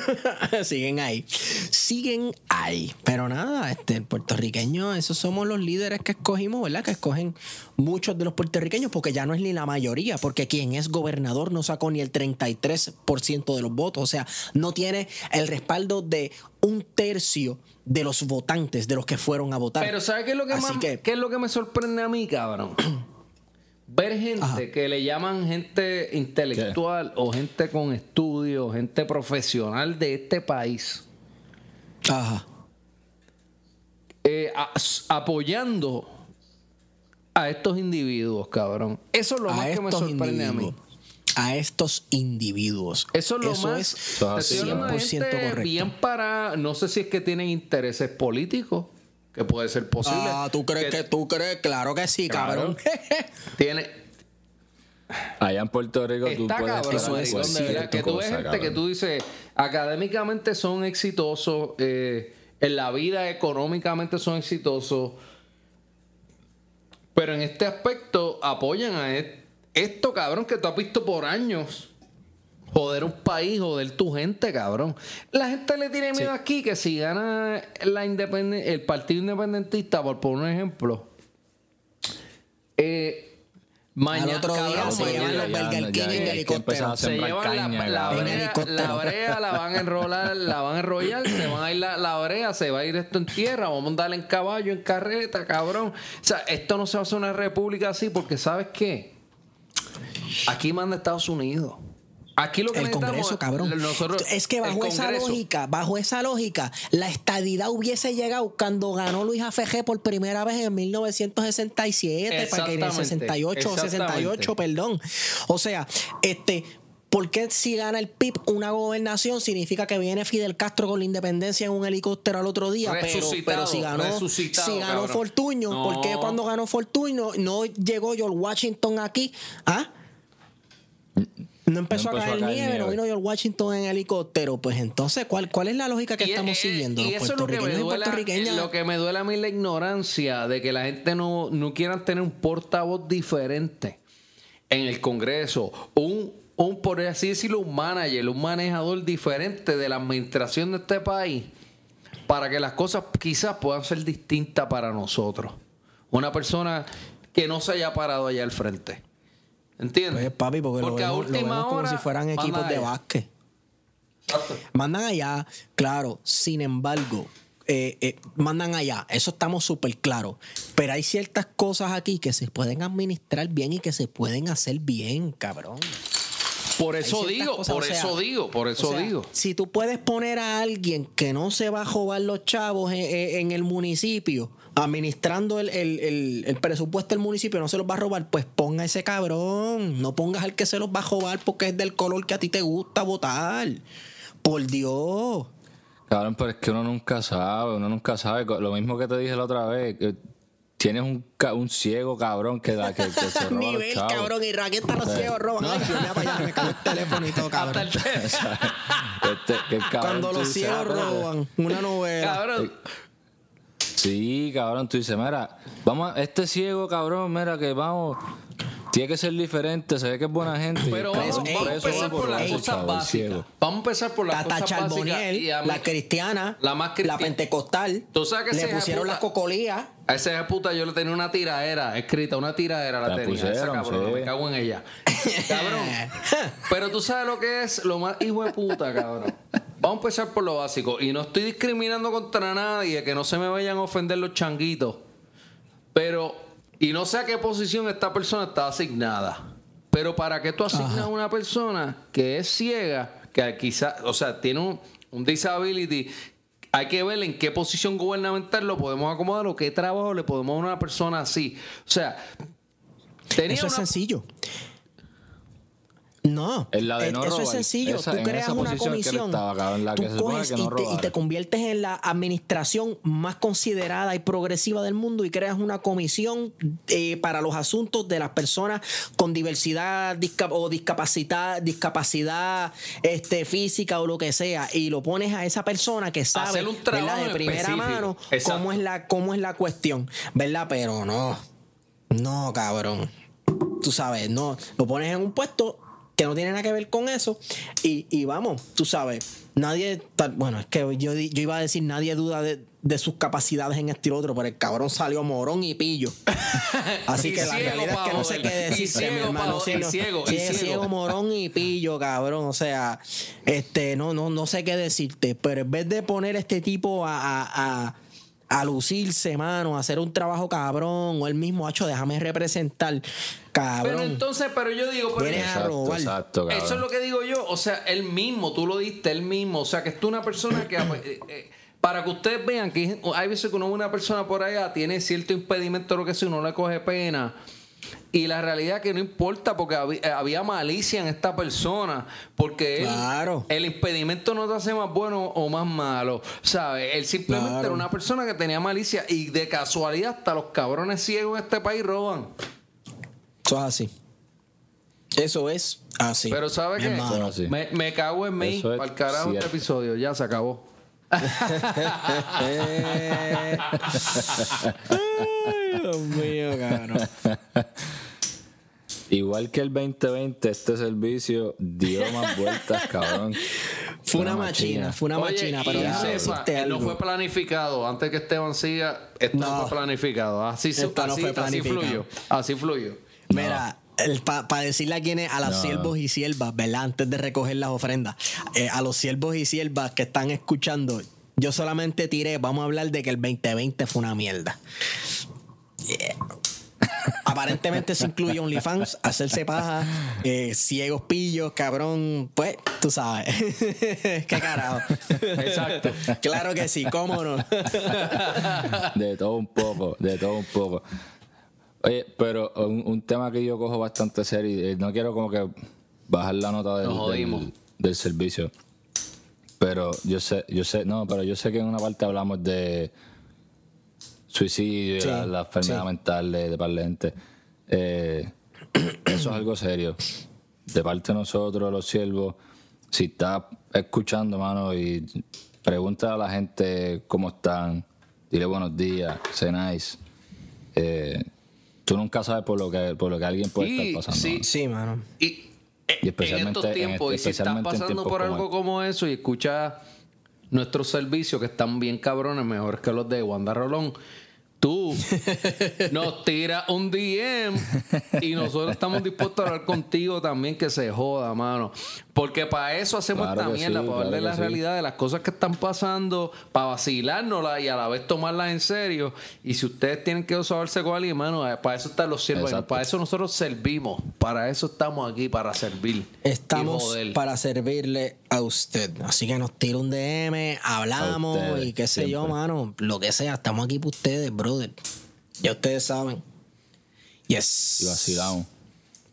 [laughs] siguen ahí. Siguen ahí. Pero nada, este, el puertorriqueño, esos somos los líderes que escogimos, ¿verdad? Que escogen muchos de los puertorriqueños, porque ya no es ni la mayoría, porque quien es gobernador no sacó ni el 33% de los votos. O sea, no tiene el respaldo de un tercio de los votantes, de los que fueron a votar. Pero ¿sabes qué es lo que, Así más- que- qué es lo que me sorprende a mí, cabrón? Ver gente Ajá. que le llaman gente intelectual o gente con estudios, gente profesional de este país, Ajá. eh, a- apoyando a estos individuos, cabrón. Eso es lo más que me sorprende a mí. A estos individuos. Eso es lo más. es Eso es hablando de 100% gente correcto. Bien para. No sé si es que tienen intereses políticos, que puede ser posible. Ah, ¿tú crees que, tú crees? Claro que sí, Claro. cabrón. [laughs] Tiene. Allá en Puerto Rico tú puedes cabrón, cualquier verdad, que tú ves gente que tú dices académicamente son exitosos, eh, en la vida económicamente son exitosos, pero en este aspecto apoyan a e- esto, cabrón, que tú has visto por años. Joder un país, joder tu gente, cabrón. La gente le tiene miedo aquí que si gana la independen- el Partido Independentista, por poner un ejemplo, eh, mañana, Al otro día cabrón, se mañana- llevan los Burger King en helicóptero. se llevan la, caña, brea, helicóptero. la brea, la van a enrolar, [laughs] la van a enrollar, se van a ir la, la brea, se va a ir esto en tierra, vamos a darle en caballo, en carreta, cabrón. O sea, esto no se va a hacer una república así porque, ¿sabes qué? Aquí manda Estados Unidos. Aquí lo que El Congreso, cabrón. nosotros- es que bajo esa lógica, bajo esa lógica, la estadidad hubiese llegado cuando ganó Luis AFG por primera vez en 1967, para que en el Exactamente, 68 o 68, exactamente. perdón. O sea, este ¿Por qué si gana el PIB una gobernación significa que viene Fidel Castro con la independencia en un helicóptero al otro día? Pero, si ganó, si ganó cabrón. Fortuño, ¿por qué cuando ganó Fortuño no llegó George Washington aquí? ¿Ah? No empezó, No a caer nieve, no vino George Washington en helicóptero. Pues entonces, ¿cuál, cuál es la lógica que Y, estamos eh, siguiendo? y eso es lo que me duele, lo que me duele a mí es la ignorancia de que la gente no, no quieran tener un portavoz diferente en el Congreso, un, un por así decirlo, un manager, un manejador diferente de la administración de este país para que las cosas quizás puedan ser distintas para nosotros. Una persona que no se haya parado allá al frente. ¿Entiendes? Pues, papi, porque, lo a vemos, lo última vemos como hora si fueran mandan equipos de allá. básquet. Exacto. Mandan allá, claro. Sin embargo, eh, eh, mandan allá. Eso estamos súper claros. Pero hay ciertas cosas aquí que se pueden administrar bien y que se pueden hacer bien, cabrón. Por eso digo, cosas, por o sea, eso digo, por eso O sea, digo. Si tú puedes poner a alguien que no se va a jobar los chavos en, en- en el municipio, administrando el, el- el- el presupuesto del municipio, no se los va a robar, pues ponga ese cabrón. No pongas al que se los va a jobar porque es del color que a ti te gusta votar. Por Dios. Cabrón, pero es que uno nunca sabe, uno nunca sabe. Lo mismo que te dije la otra vez, que tienes un, ca- un ciego cabrón que, da, que, que se [laughs] roba Nivel, cabrón. Y Raquel los ciegos roban. Ay, allá, me cago el teléfono y todo, [laughs] cabrón. [laughs] Este, que el cabrón, Cuando los ciegos ah, roban una novela. Cabrón, Sí, cabrón, tú dices, mira, vamos, a- este ciego, cabrón, mira que vamos, tiene que ser diferente, se ve que es buena gente. pero vamos, por eso- vamos a empezar por las cosas básicas. Vamos a empezar por las Tata cosas básicas. La cristiana, La más cristiana. pentecostal, Tú sabes que le esa pusieron puta- la cocolía. A esa puta yo le tenía una tiradera escrita, una tiradera la, La tenía. esa pusieron, cabrona, sí. me cago en ella. [laughs] cabrón. Pero tú sabes lo que es lo más hijo de puta, cabrón. Vamos a empezar por lo básico. Y no estoy discriminando contra nadie, que no se me vayan a ofender los changuitos. Pero, y no sé a qué posición esta persona está asignada. Pero para que tú asignas a una persona que es ciega, que quizás, o sea, tiene un, un disability, hay que ver en qué posición gubernamental lo podemos acomodar o qué trabajo le podemos dar a una persona así. O sea, tenía Eso es sencillo. No, Es la de eh, no eso es sencillo. Esa- tú en creas una comisión, y, te, conviertes en la administración más considerada y progresiva del mundo y creas una comisión eh, para los asuntos de las personas con diversidad o discapacidad, discapacidad este, física o lo que sea y lo pones a esa persona que sabe de primera específico. mano Exacto. cómo es la cómo es la cuestión, ¿verdad? Pero no, no, cabrón. Tú sabes, no, lo pones en un puesto que no tiene nada que ver con eso. Y, y vamos, tú sabes, nadie, bueno, es que yo, yo iba a decir, nadie duda de, de sus capacidades en esto y otro, pero el cabrón salió morón y pillo. [laughs] Así Y que la ciego realidad es que no sé qué Y decirte, mi ciego hermano. no. Y ciego, y es ciego. ciego, morón y pillo, cabrón. O sea, este, no, no, no sé qué decirte, pero en vez de poner este tipo a, a, a- a lucirse, mano, a hacer un trabajo cabrón, o él mismo, hacho, déjame representar, cabrón. Pero entonces, pero yo digo, pero Vienes a Exacto, robar. exacto, cabrón. Eso es lo que digo yo. O sea, él mismo, tú lo diste, él mismo. O sea, que tú una persona que. eh, eh, para que ustedes vean que hay veces que uno una persona por allá, tiene cierto impedimento, lo que sea, uno le coge pena. Y la realidad es que no importa porque había, eh, había malicia en esta persona. Porque él, Claro. el impedimento no te hace más bueno o más malo. ¿Sabes? Él simplemente Claro. era una persona que tenía malicia. Y de casualidad, hasta los cabrones ciegos en este país roban. Eso es así. Eso es así. Pero ¿sabes qué? Me, me cago en mí. Para el carajo este episodio. Ya se acabó. Ay, Dios mío, cabrón. Igual que el 2020, este servicio dio más vueltas, cabrón. Fue una machina, fue una Oye, machina, pero sepa, no fue planificado. Antes que Esteban siga, esto no, No. fue planificado. Así, Esto no así, fue así planificado. fluyó. Así fluyó. Mira, para decirle a quienes, a los No. siervos y siervas, ¿verdad? Antes de recoger las ofrendas, eh, a los siervos y siervas que están escuchando, yo solamente tiré, vamos a hablar de que el 2020 fue una mierda. Yeah. Aparentemente se incluye OnlyFans, hacerse paja, eh, ciegos pillos, cabrón, pues tú sabes. [laughs] Qué carajo. Exacto. claro que sí, cómo no. De todo un poco, de todo un poco. Oye, pero un, un tema que yo cojo bastante serio, y, eh, no quiero como que bajar la nota del, del, del servicio. Pero yo sé, yo sé, no, pero yo sé que en una parte hablamos de suicidio, Sí, la, la enfermedad sí. mental de, de par de gente. Eh, eso es algo serio. De parte de nosotros, los siervos, si estás escuchando, mano, y pregunta a la gente cómo están, dile buenos días, sé nice. Eh, tú nunca sabes por lo que, por lo que alguien puede Y, estar pasando. sí, mano. Sí, mano. Y, Y en especialmente estos en tiempos, este- y si estás especialmente pasando por como algo este. como eso y escuchas nuestros servicios que están bien cabrones, mejores que los de Wanda Rolón, tú [laughs] nos tiras un DM y nosotros estamos dispuestos a hablar contigo también que se joda, mano. Porque para eso hacemos Claro esta mierda, sí, para claro la sí. realidad de las cosas que están pasando, para vacilárnoslas y a la vez tomarlas en serio. Y si ustedes tienen que saberse con alguien, mano, eh, para eso están los siervos, para eso nosotros servimos, para eso estamos aquí, para servir. y Estamos para servirle a usted. Así que nos tira un DM, hablamos ustedes, y qué sé yo, mano. Lo que sea, estamos aquí para ustedes, brother. Ya ustedes saben. Yes. Y vacilamos.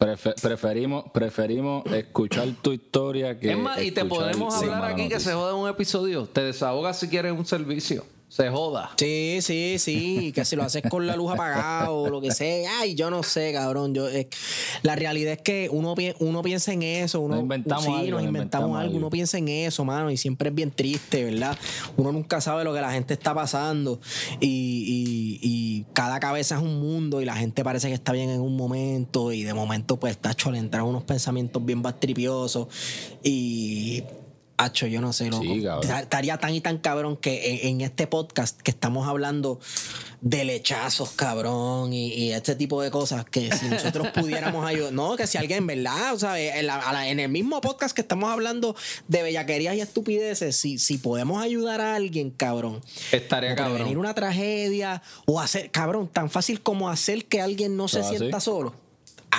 Prefe- preferimos, preferimos escuchar tu historia que. Es más, y te podemos hablar aquí que se joda un episodio. Te desahogas si quieres un servicio. Se joda. Sí, sí, sí, que si lo haces con la luz apagada o lo que sea, ay, yo no sé, cabrón. Yo, eh, la realidad es que uno, uno piensa en eso, uno Nos inventamos sí, algo, nos nos inventamos inventamos algo, algo. uno piensa en eso, mano, y siempre es bien triste, ¿verdad? Uno nunca sabe lo que la gente está pasando y, y- y cada cabeza es un mundo y la gente parece que está bien en un momento y de momento pues está le entran unos pensamientos bien bastripiosos y Hacho, yo no sé, loco. Sí, cabrón. Ta- Estaría tan y tan cabrón que en, en este podcast que estamos hablando de lechazos, cabrón, y, y este tipo de cosas, que si nosotros [laughs] pudiéramos ayudar, no, que si alguien, ¿verdad? O sea, en, la- a la- en el mismo podcast que estamos hablando de bellaquerías y estupideces, si, si podemos ayudar a alguien, cabrón, Estaría o prevenir cabrón. una tragedia, o hacer, cabrón, tan fácil como hacer que alguien no se sienta solo.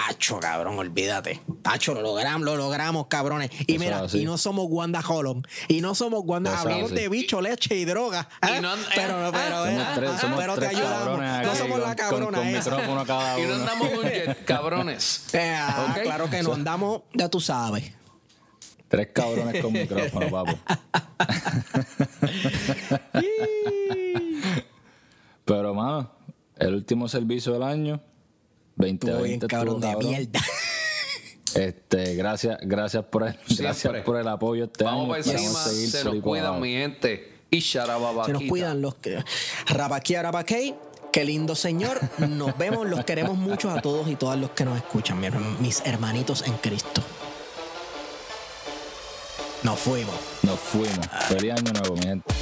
Acho, cabrón, olvídate. Acho, lo logramos, lo logramos, cabrones. Y Eso mira, así. y no somos Wanda Holland. Y no somos Wanda. Eso es Hablamos así. de bicho, leche y droga. ¿eh? Y no- pero, pero, Somos eh, tres, somos pero te tres ayudamos. cabrones No somos la cabrona con, con esa. micrófono cada [laughs] Y no andamos con jet, cabrones. [laughs] Eh, ah. Claro que no andamos, ya tú sabes. Tres cabrones con micrófono, papo. [laughs] Pero, mano, el último servicio del año, 2020 cabrón estuvo de cabrón. mierda. Este, gracias, gracias por el, gracias por el apoyo este Vamos para encima. Seguir Se nos cuidan, mi gente. Y. Se nos cuidan los que. Rabaquí, Arabaquey. Qué lindo señor. Nos [laughs] vemos, los queremos mucho a todos y todas los que nos escuchan, mis hermanitos en Cristo. Nos fuimos. Nos fuimos. Feliz año nuevo, mi gente.